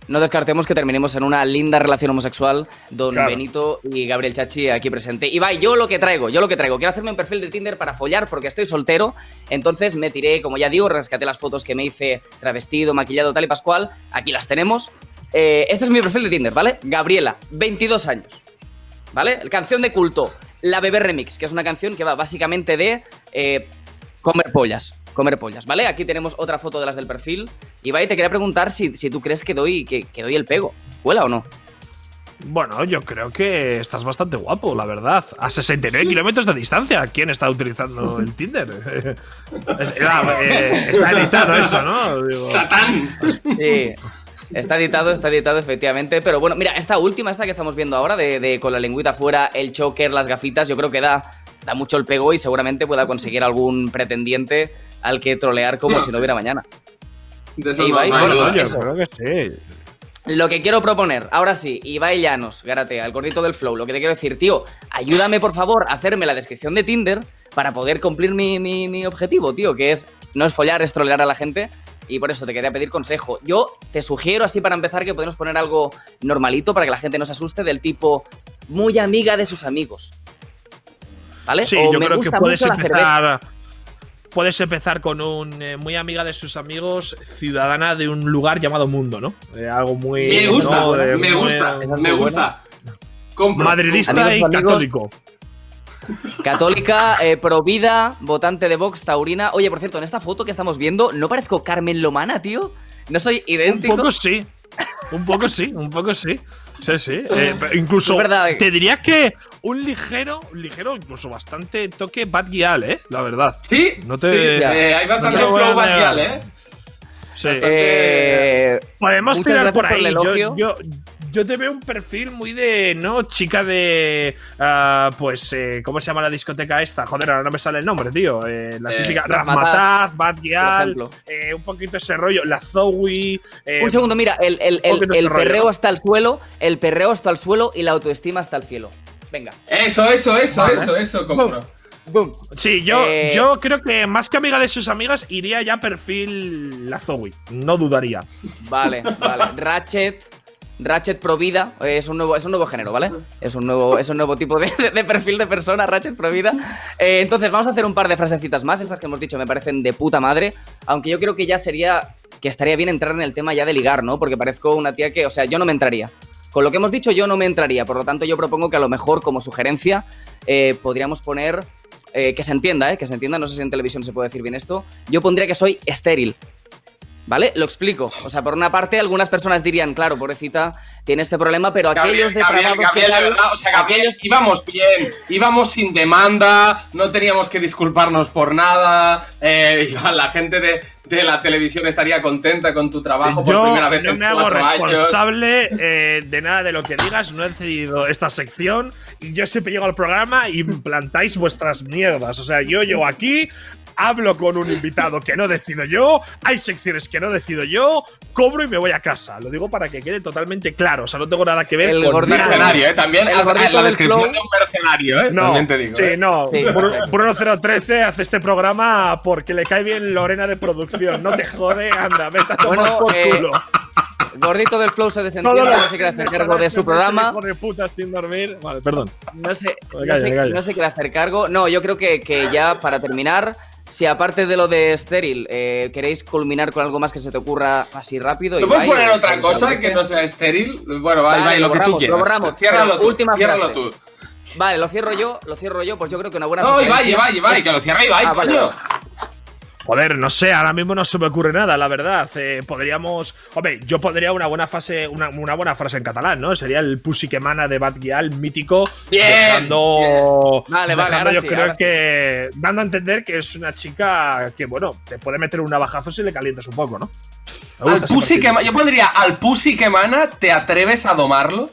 No descartemos que terminemos en una linda relación homosexual, don Claro. Benito y Gabriel Chachi aquí presente. Ibai, yo lo que traigo, yo lo que traigo, quiero hacerme un perfil de Tinder para follar porque estoy soltero, entonces me tiré, como ya digo, rescaté las fotos que me hice travestido, maquillado, tal y pascual, aquí las tenemos. Eh, este es mi perfil de Tinder, ¿vale? Gabriela, 22 años, ¿vale? Canción de culto, La Bebé Remix, que es una canción que va básicamente de eh, comer pollas. Comer pollas, ¿vale? Aquí tenemos otra foto de las del perfil. Ibai, te quería preguntar si, si tú crees que doy, que, que doy el pego. ¿Huela o no? Bueno, yo creo que estás bastante guapo, la verdad. A 69 kilómetros de distancia. ¿Quién está utilizando el Tinder? Es- eh, está editado eso, ¿no? Digo, ¡Satán! Sí. Está editado, está editado, efectivamente. Pero bueno, mira, esta última, esta que estamos viendo ahora, de, de con la lengüita fuera, el choker, las gafitas, yo creo que da, da mucho el pego y seguramente pueda conseguir algún pretendiente al que trolear como si no hubiera mañana. De eso Ibai, no hay bueno, duda. yo eso. creo que sí. Lo que quiero proponer, ahora sí, Ibai Llanos, Garatea, el gordito del flow, lo que te quiero decir, tío, ayúdame por favor a hacerme la descripción de Tinder para poder cumplir mi, mi- mi objetivo, tío, que es no es follar, es trolear a la gente. Y por eso te quería pedir consejo. Yo te sugiero, así para empezar, que podemos poner algo normalito para que la gente no se asuste, del tipo muy amiga de sus amigos. ¿Vale? Sí, O yo me creo que puedes empezar. Puedes empezar con un eh, muy amiga de sus amigos, ciudadana de un lugar llamado Mundo, ¿no? Eh, algo muy. Me gusta, ¿no? De- me muy- gusta, muy me gusta. Madridista Amigos, y amigos. católico. Católica, eh, pro vida, votante de Vox, taurina. Oye, por cierto, en esta foto que estamos viendo, ¿no parezco Carmen Lomana, tío? ¿No soy Un idéntico? poco sí. Un poco sí, un poco sí. Sí, sí. Eh, incluso verdad. te diría que un ligero, un ligero, incluso bastante toque Bad Gyal, ¿eh? La verdad. Sí, No te- sí, eh, hay bastante No flow negar. batial, ¿eh? Sí. Eh, Podemos tirar por por el ahí. Yo, yo, yo te veo un perfil muy de, ¿no? Chica de. ah, pues, eh, ¿cómo se llama la discoteca esta? Joder, ahora no me sale el nombre, tío. Eh, la Eh, típica Razmataz, Bad Gyal, eh, un poquito ese rollo. La Zoe. eh, un segundo, mira, el, el- el- perreo ¿no? hasta el suelo, el perreo hasta el suelo y la autoestima hasta el cielo. Venga. Eso, eso, eso, Vale. eso, eso, compro. Boom. Sí, yo, Eh, yo creo que más que amiga de sus amigas, iría ya perfil la Zoe. No dudaría. Vale, vale. Ratchet. Ratchet Pro Vida eh, es un nuevo, es un nuevo género, ¿vale? Es un nuevo, es un nuevo tipo de, de perfil de persona, Ratchet Pro Vida. Eh, entonces, vamos a hacer un par de frasecitas más. Estas que hemos dicho me parecen de puta madre. Aunque yo creo que ya sería. que estaría bien entrar en el tema ya de ligar, ¿no? Porque parezco una tía que. O sea, yo no me entraría. Con lo que hemos dicho, yo no me entraría. Por lo tanto, yo propongo que a lo mejor, como sugerencia, eh, podríamos poner. Eh, que se entienda, ¿eh? Que se entienda. No sé si en televisión se puede decir bien esto. Yo pondría que soy estéril. ¿Vale? Lo explico. O sea, por una parte, algunas personas dirían, claro, pobrecita, tiene este problema, pero Gabriel, aquellos Gabriel, que Gabriel, de tal- verdad, o sea, Gabriel, aquellos- íbamos bien, íbamos sin demanda, no teníamos que disculparnos por nada, eh, la gente de, de la televisión estaría contenta con tu trabajo por Yo primera vez no en me hago responsable eh, de nada de lo que digas. No he cedido esta sección y yo siempre llego al programa y implantáis vuestras mierdas. O sea, yo llego aquí. Hablo con un invitado que no decido yo, hay secciones que no decido yo, cobro y me voy a casa. Lo digo para que quede totalmente claro. O sea, no tengo nada que ver El con gordito. Mercenario, ¿eh? También El la descripción flow. de un mercenario, ¿eh? No, También te digo. sí, ¿eh? no. Sí, Bruno, perfecto. Bruno 013 hace este programa porque le cae bien Lorena de producción. No te jode, anda, vete a tomar Bueno, por eh, culo. Gordito del Flow se lo- no se quiere hacer cargo de su programa. Hijo de puta sin dormir. Vale, perdón. No se quiere hacer cargo. No, yo creo que, que ya para terminar, si aparte de lo de estéril, eh, queréis culminar con algo más que se te ocurra así rápido. ¿No puedes Ibai, poner otra cosa que no sea estéril? Bueno, va, Vale, Ibai, lo, lo que tú borramos, quieras. lo borramos. Ciérralo tú, última ciérralo tú. Vale, lo cierro yo, lo cierro yo, pues yo creo que una buena. No, Ibai, sugerencia- Ibai, Ibai, que lo cierra Ibai, Ah, vale, coño. vale. Joder, no sé, ahora mismo no se me ocurre nada, la verdad. Eh, podríamos. Hombre, yo pondría una buena fase, una, una buena frase en catalán, ¿no? Sería el pussy que emana de Bad Gyal mítico. Bien, Dejando, Vale, vale, dejando ahora yo sí, creo ahora que. Dando a entender que es una chica que, bueno, te puede meter un navajazo si le calientas un poco, ¿no? Al pussy que yo pondría al pussy que emana, ¿te atreves a domarlo?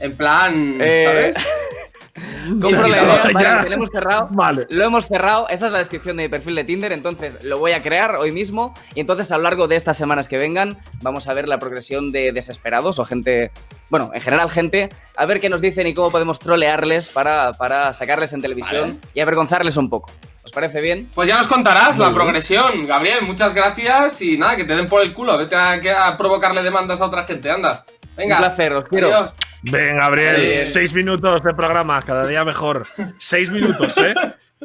En plan, Eh, ¿sabes? Compro la idea, vale, lo hemos cerrado. Vale. Lo hemos cerrado, esa es la descripción de mi perfil de Tinder, entonces lo voy a crear hoy mismo y entonces a lo largo de estas semanas que vengan vamos a ver la progresión de desesperados o gente, bueno, en general gente, a ver qué nos dicen y cómo podemos trolearles para, para sacarles en televisión y avergonzarles un poco. ¿Os parece bien? Pues ya nos contarás la progresión, Gabriel. Muchas gracias y nada, que te den por el culo. Vete a, que- a provocarle demandas a otra gente, anda. Venga. Un placer, os quiero. Adiós. Ven, Gabriel, Bien. seis minutos de programa, cada día mejor. Seis minutos, ¿eh?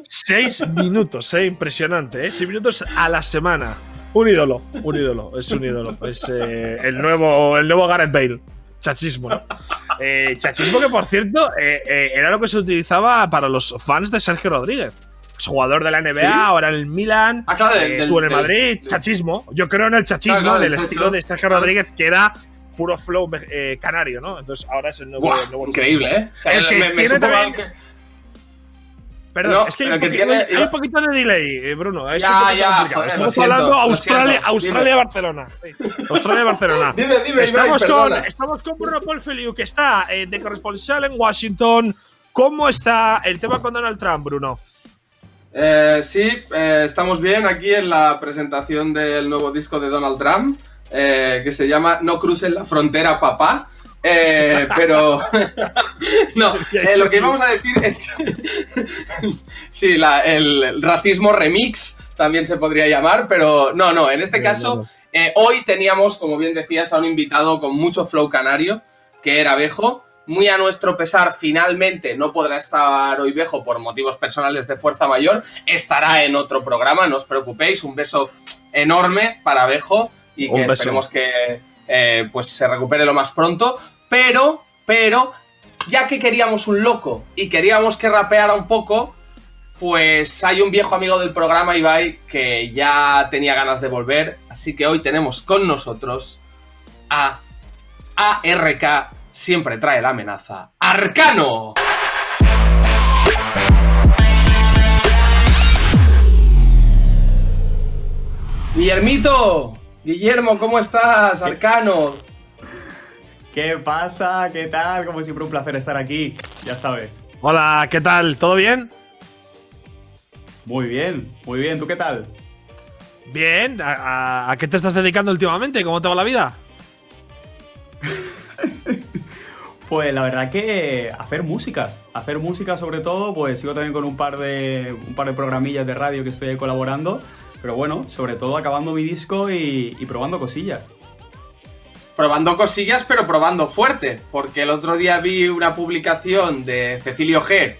Seis minutos, ¿eh? Impresionante, ¿eh? Seis minutos a la semana. Un ídolo, un ídolo, es un ídolo. Es eh, el, nuevo, el nuevo Gareth Bale. Chachismo, ¿no? Eh, chachismo que, por cierto, eh, era lo que se utilizaba para los fans de Sergio Rodríguez. Es jugador de la NBA, ¿Sí? ahora en el Milan, Ah, claro, del- estuvo en el del- Madrid. Chachismo. Yo creo en el chachismo, Claro, del el estilo de Sergio Rodríguez, que era puro flow eh, canario, ¿no? Entonces ahora es el nuevo. Buah, el nuevo increíble. ¿eh? O sea, El que me, me tiene también- que- Perdón, No, es que hay, un, que tiene- hay un poquito de delay, eh, Bruno. Es Ya, ya, joder, Estamos siento, hablando Australia. Australia, Barcelona. Sí. Australia, Barcelona. Dime, dime, Ibai, estamos, con, estamos con Bruno Polfeliu, que está eh, de corresponsal en Washington. ¿Cómo está el tema con Donald Trump, Bruno? Eh, sí, eh, estamos bien aquí en la presentación del nuevo disco de Donald Trump. Eh, que se llama No cruces la frontera, papá. Eh, pero no, eh, lo que íbamos a decir es que sí, la- el racismo remix también se podría llamar, pero no, no, en este caso eh, hoy teníamos, como bien decías, a un invitado con mucho flow canario, que era Bejo. Muy a nuestro pesar, finalmente no podrá estar hoy Bejo por motivos personales de fuerza mayor. Estará en otro programa, no os preocupéis. Un beso enorme para Bejo y que esperemos que eh, pues se recupere lo más pronto. Pero, pero, ya que queríamos un loco y queríamos que rapeara un poco, pues hay un viejo amigo del programa, Ibai, que ya tenía ganas de volver. Así que hoy tenemos con nosotros a ARK, siempre trae la amenaza, Arcano. Guillermito, Guillermo, ¿cómo estás? Arcano. ¿Qué pasa? ¿Qué tal? Como siempre, un placer estar aquí, ya sabes. Hola, ¿qué tal? ¿Todo bien? Muy bien, muy bien. ¿Tú qué tal? Bien. ¿A, a- a qué te estás dedicando últimamente? ¿Cómo te va la vida? Pues la verdad que hacer música, hacer música sobre todo, pues sigo también con un par de un par de programillas de radio que estoy ahí colaborando, pero bueno, sobre todo acabando mi disco y, y probando cosillas. Probando cosillas, pero probando fuerte. Porque el otro día vi una publicación de Cecilio G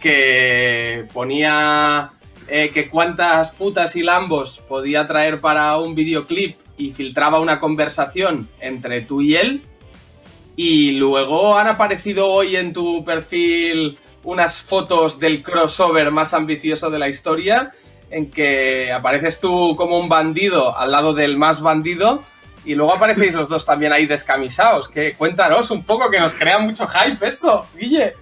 que ponía eh, que cuántas putas y lambos podía traer para un videoclip y filtraba una conversación entre tú y él. Y luego han aparecido hoy en tu perfil unas fotos del crossover más ambicioso de la historia, en que apareces tú como un bandido al lado del más bandido, y luego aparecéis los dos también ahí descamisados. Que cuéntanos un poco, que nos crea mucho hype esto, Guille.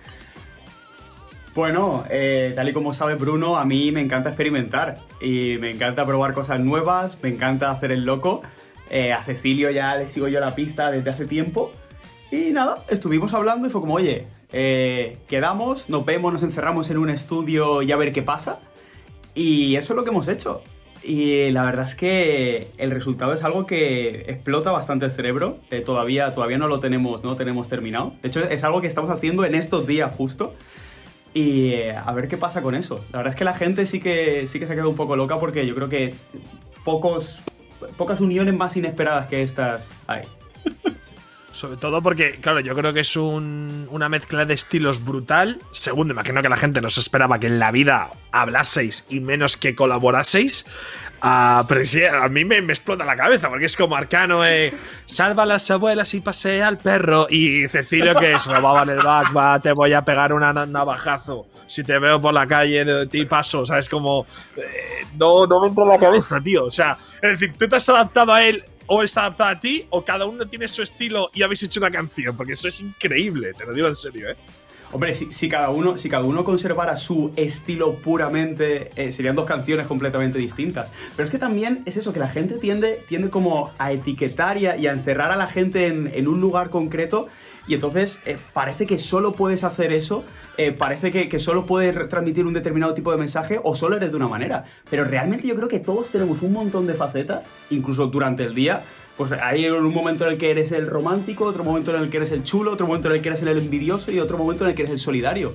Bueno, eh, tal y como sabe Bruno, a mí me encanta experimentar y me encanta probar cosas nuevas, me encanta hacer el loco. Eh, a Cecilio ya le sigo yo la pista desde hace tiempo. Y nada, estuvimos hablando y fue como, oye, eh, quedamos, nos vemos, nos encerramos en un estudio y a ver qué pasa. Y eso es lo que hemos hecho. Y la verdad es que el resultado es algo que explota bastante el cerebro. Eh, todavía, todavía no lo tenemos, no lo tenemos terminado. De hecho, es algo que estamos haciendo en estos días justo. Y eh, a ver qué pasa con eso. La verdad es que la gente sí que, sí que se ha quedado un poco loca porque yo creo que pocos, pocas uniones más inesperadas que estas hay. Sobre todo porque, claro, yo creo que es un- una mezcla de estilos brutal. Segundo, imagino que la gente no se esperaba que en la vida hablaseis y menos que colaboraseis. Ah, pero sí, a mí me, me explota la cabeza porque es como Arcano, eh, salva a las abuelas y pasea al perro. Y Cecilio, que es robaban el back, va, te voy a pegar na- navajazo. Si te veo por la calle de ti paso, o sea, es como. eh, no, no me entra en la cabeza, tío. O sea, es decir, tú te has adaptado a él o está adaptado a ti, o cada uno tiene su estilo y habéis hecho una canción, porque eso es increíble, te lo digo en serio, ¿eh? Hombre, si, cada uno, si cada uno conservara su estilo puramente, eh, serían dos canciones completamente distintas. Pero es que también es eso, que la gente tiende, tiende como a etiquetar y a, encerrar a la gente en, en un lugar concreto. Y entonces eh, parece que solo puedes hacer eso, eh, parece que, que solo puedes transmitir un determinado tipo de mensaje o solo eres de una manera. Pero realmente yo creo que todos tenemos un montón de facetas, incluso durante el día. Pues hay un momento en el que eres el romántico, otro momento en el que eres el chulo, otro momento en el que eres el envidioso y otro momento en el que eres el solidario.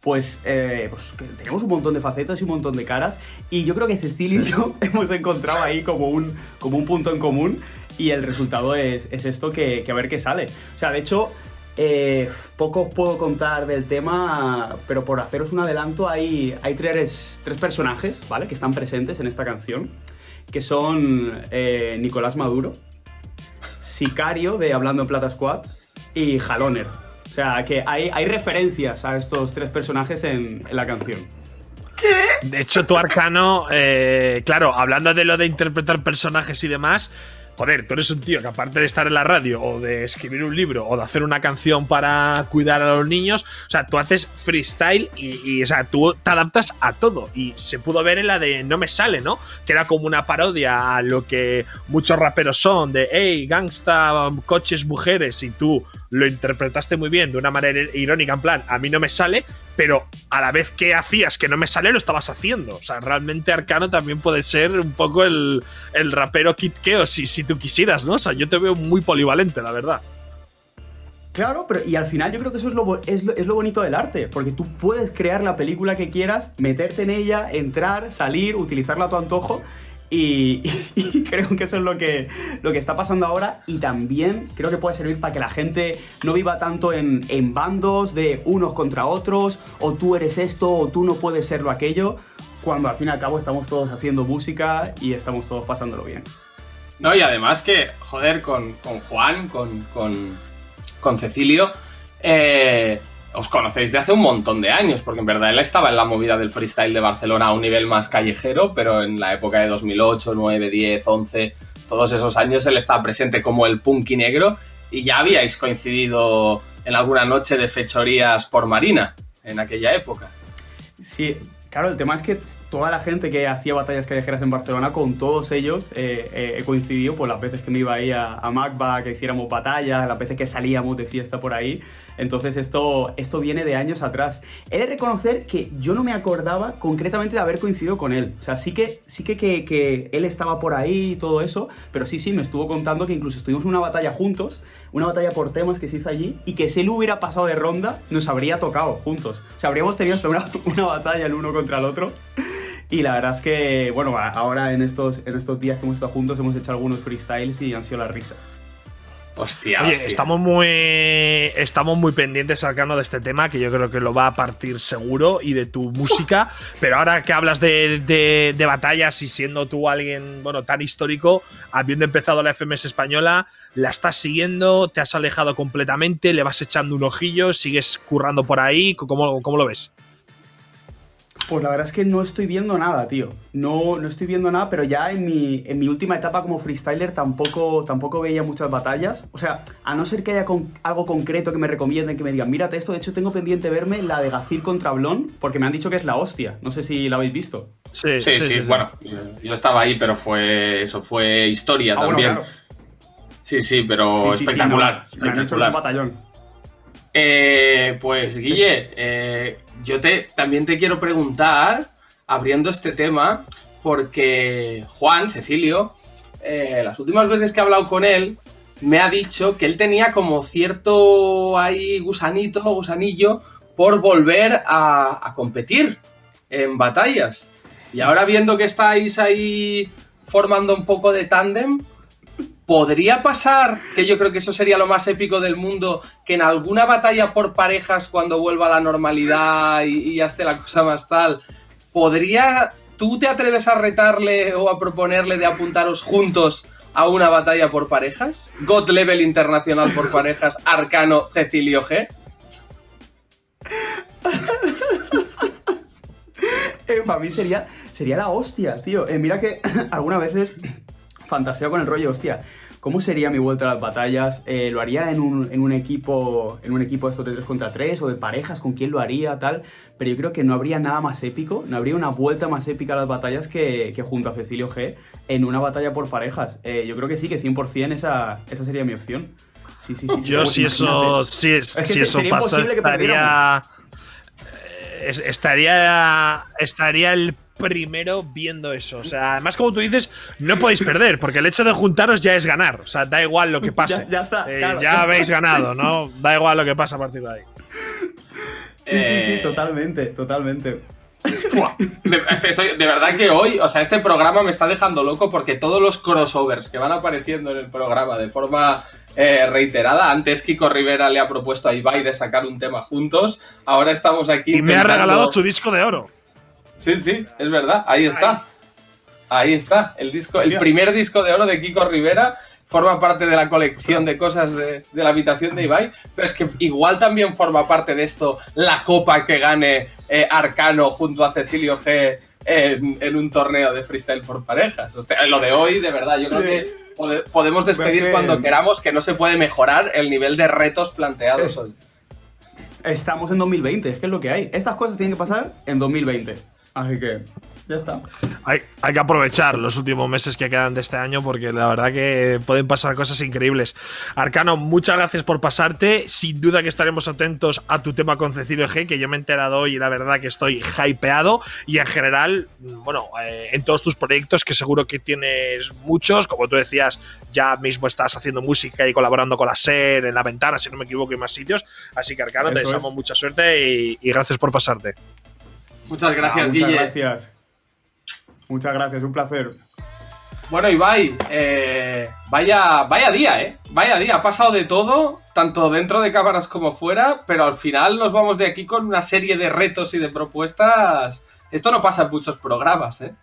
Pues, eh, pues que tenemos un montón de facetas y un montón de caras. Y yo creo que Cecilia y yo hemos encontrado ahí como un, como un punto en común. Y el resultado es, es esto que, que a ver qué sale. O sea, de hecho, eh, poco os puedo contar del tema, pero por haceros un adelanto, hay, hay tres, personajes, ¿vale? Que están presentes en esta canción, que son eh, Nicolás Maduro, Sicario de Hablando en Plata Squad y Jaloner. O sea, que hay, referencias a estos tres personajes en, la canción. De hecho, tu arcano, eh, claro, hablando de lo de interpretar personajes y demás, joder, tú eres un tío que aparte de estar en la radio o de escribir un libro o de hacer una canción para cuidar a los niños, o sea, tú haces freestyle y, o sea, tú te adaptas a todo. Y se pudo ver en la de No me sale, ¿no? Que era como una parodia a lo que muchos raperos son, de hey, gangsta, coches, mujeres, y tú lo interpretaste muy bien de una manera irónica, en plan, a mí no me sale, pero a la vez que hacías que no me sale, lo estabas haciendo. O sea, realmente Arcano también puede ser un poco el, el rapero Kid Keo, si, si tú quisieras, ¿no? O sea, yo te veo muy polivalente, la verdad. Claro, pero y al final yo creo que eso es lo, es, es lo bonito del arte, porque tú puedes crear la película que quieras, meterte en ella, entrar, salir, utilizarla a tu antojo. Y, creo que eso es lo que, lo que está pasando ahora y también creo que puede servir para que la gente no viva tanto en, en bandos de unos contra otros, o tú eres esto, o tú no puedes ser lo aquello, cuando al fin y al cabo estamos todos haciendo música y estamos todos pasándolo bien. No, y además que, joder, con, con Juan, con, con, con Cecilio, eh, os conocéis de hace un montón de años, porque en verdad él estaba en la movida del freestyle de Barcelona a un nivel más callejero, pero en la época de 2008, 9, 10, 11, todos esos años él estaba presente como el punky negro y ya habíais coincidido en alguna noche de fechorías por Marina en aquella época. Sí, claro, el tema es que toda la gente que hacía batallas callejeras en Barcelona, con todos ellos eh, eh, he coincidido por las veces que me iba ahí a, a que hiciéramos batallas, las veces que salíamos de fiesta por ahí. Entonces esto, esto viene de años atrás. He de reconocer que yo no me acordaba concretamente de haber coincidido con él. O sea, sí que, sí que, que, que él estaba por ahí y todo eso, pero sí, sí, me estuvo contando que incluso estuvimos en una batalla juntos, una batalla por temas que se hizo allí, y que si él hubiera pasado de ronda, nos habría tocado juntos. O sea, habríamos tenido hasta una, una batalla el uno contra el otro. Y la verdad es que, bueno, ahora en estos, en estos días que hemos estado juntos hemos hecho algunos freestyles y han sido la risa. Hostia, Oye, hostia. estamos muy, estamos muy pendientes, Arcano, de este tema, que yo creo que lo va a partir seguro, y de tu música. Pero ahora que hablas de, de- de batallas y siendo tú alguien, bueno, tan histórico, habiendo empezado la FMS española, la estás siguiendo, te has alejado completamente, le vas echando un ojillo, sigues currando por ahí, ¿cómo, cómo lo ves? Pues la verdad es que no estoy viendo nada, tío. No, no estoy viendo nada, pero ya en mi, en mi última etapa como freestyler tampoco, tampoco veía muchas batallas. O sea, a no ser que haya con- algo concreto que me recomienden, que me digan, mírate esto, de hecho tengo pendiente verme la de Gazir contra Blon, porque me han dicho que es la hostia. No sé si la habéis visto. Sí, Sí, sí, bueno, yo, yo estaba ahí, pero fue eso fue historia Ah, bueno, también. claro. Sí, sí, pero Sí, sí, sí, espectacular. no, me han dicho que es un espectacular. batallón. Eh, pues Guille, eh, yo te, también te quiero preguntar, abriendo este tema, porque Juan, Cecilio, eh, las últimas veces que he hablado con él, me ha dicho que él tenía como cierto ahí gusanito, gusanillo, por volver a, a competir en batallas. Y ahora viendo que estáis ahí formando un poco de tándem, ¿Podría pasar, que yo creo que eso sería lo más épico del mundo, que en alguna batalla por parejas, cuando vuelva a la normalidad y, y ya esté la cosa más tal, podría, tú te atreves a retarle o a proponerle de apuntaros juntos a una batalla por parejas? God Level Internacional por parejas, Arcano Cecilio G. Eh, para mí sería, sería la hostia, tío. Eh, mira que algunas veces fantaseo con el rollo, hostia. ¿Cómo sería mi vuelta a las batallas? Eh, ¿Lo haría en un, en un equipo en un equipo esto de 3 contra 3 o de parejas? ¿Con quién lo haría? Tal. Pero yo creo que no habría nada más épico, no habría una vuelta más épica a las batallas que, que junto a Cecilio G en una batalla por parejas. Eh, yo creo que sí, que 100% esa, esa sería mi opción. Sí, sí, sí. Yo si eso, si, es- Es que si se- eso pasa, que estaría, eh, es- estaría, estaría el primero viendo eso. O sea, además como tú dices, no podéis perder, porque el hecho de juntaros ya es ganar. O sea, da igual lo que pase. Ya- ya está, Eh, claro. ya habéis ganado, ¿no? Da igual lo que pasa a partir de ahí. Sí, sí, Eh, sí, totalmente, totalmente. De, estoy- de verdad que hoy, o sea, este programa me está dejando loco porque todos los crossovers que van apareciendo en el programa de forma eh, reiterada, antes Kiko Rivera le ha propuesto a Ibai de sacar un tema juntos, ahora estamos aquí. Y me ha regalado su disco de oro. Sí, sí, es verdad, ahí está. Ahí está, el disco, el primer disco de oro de Kiko Rivera forma parte de la colección de cosas de, de la habitación de Ibai, pero es que igual también forma parte de esto la copa que gane eh, Arcano junto a Cecilio G en, en un torneo de freestyle por parejas. O sea, lo de hoy, de verdad, yo creo que pode- podemos despedir cuando queramos que no se puede mejorar el nivel de retos planteados hoy. Estamos en 2020, es que es lo que hay. Estas cosas tienen que pasar en 2020. Así que, ya está. Hay, hay, que aprovechar los últimos meses que quedan de este año porque la verdad que pueden pasar cosas increíbles. Arcano, muchas gracias por pasarte. Sin duda que estaremos atentos a tu tema con Cecilio G, que yo me he enterado hoy y la verdad que estoy hypeado. Y en general, bueno, eh, en todos tus proyectos, que seguro que tienes muchos, como tú decías, ya mismo estás haciendo música y colaborando con la SER, en La Ventana, si no me equivoco, y más sitios. Así que Arcano, Eso te deseamos es. mucha suerte y, y gracias por pasarte. Muchas gracias, Ah, Guille. Muchas gracias. Muchas gracias, un placer. Bueno, Ibai, eh, vaya, vaya día, ¿eh? Vaya día, ha pasado de todo, tanto dentro de cámaras como fuera, pero al final nos vamos de aquí con una serie de retos y de propuestas. Esto no pasa en muchos programas, ¿eh?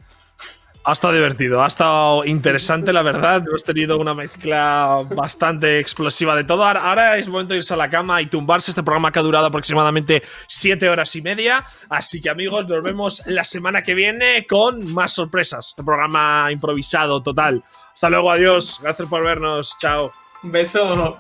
Ha estado divertido, ha estado interesante, la verdad. Hemos tenido una mezcla bastante explosiva de todo. Ahora, es momento de irse a la cama y tumbarse. Este programa que ha durado aproximadamente siete horas y media. Así que, amigos, nos vemos la semana que viene con más sorpresas. Este programa improvisado total. Hasta luego, adiós. Gracias por vernos. Chao. Un beso.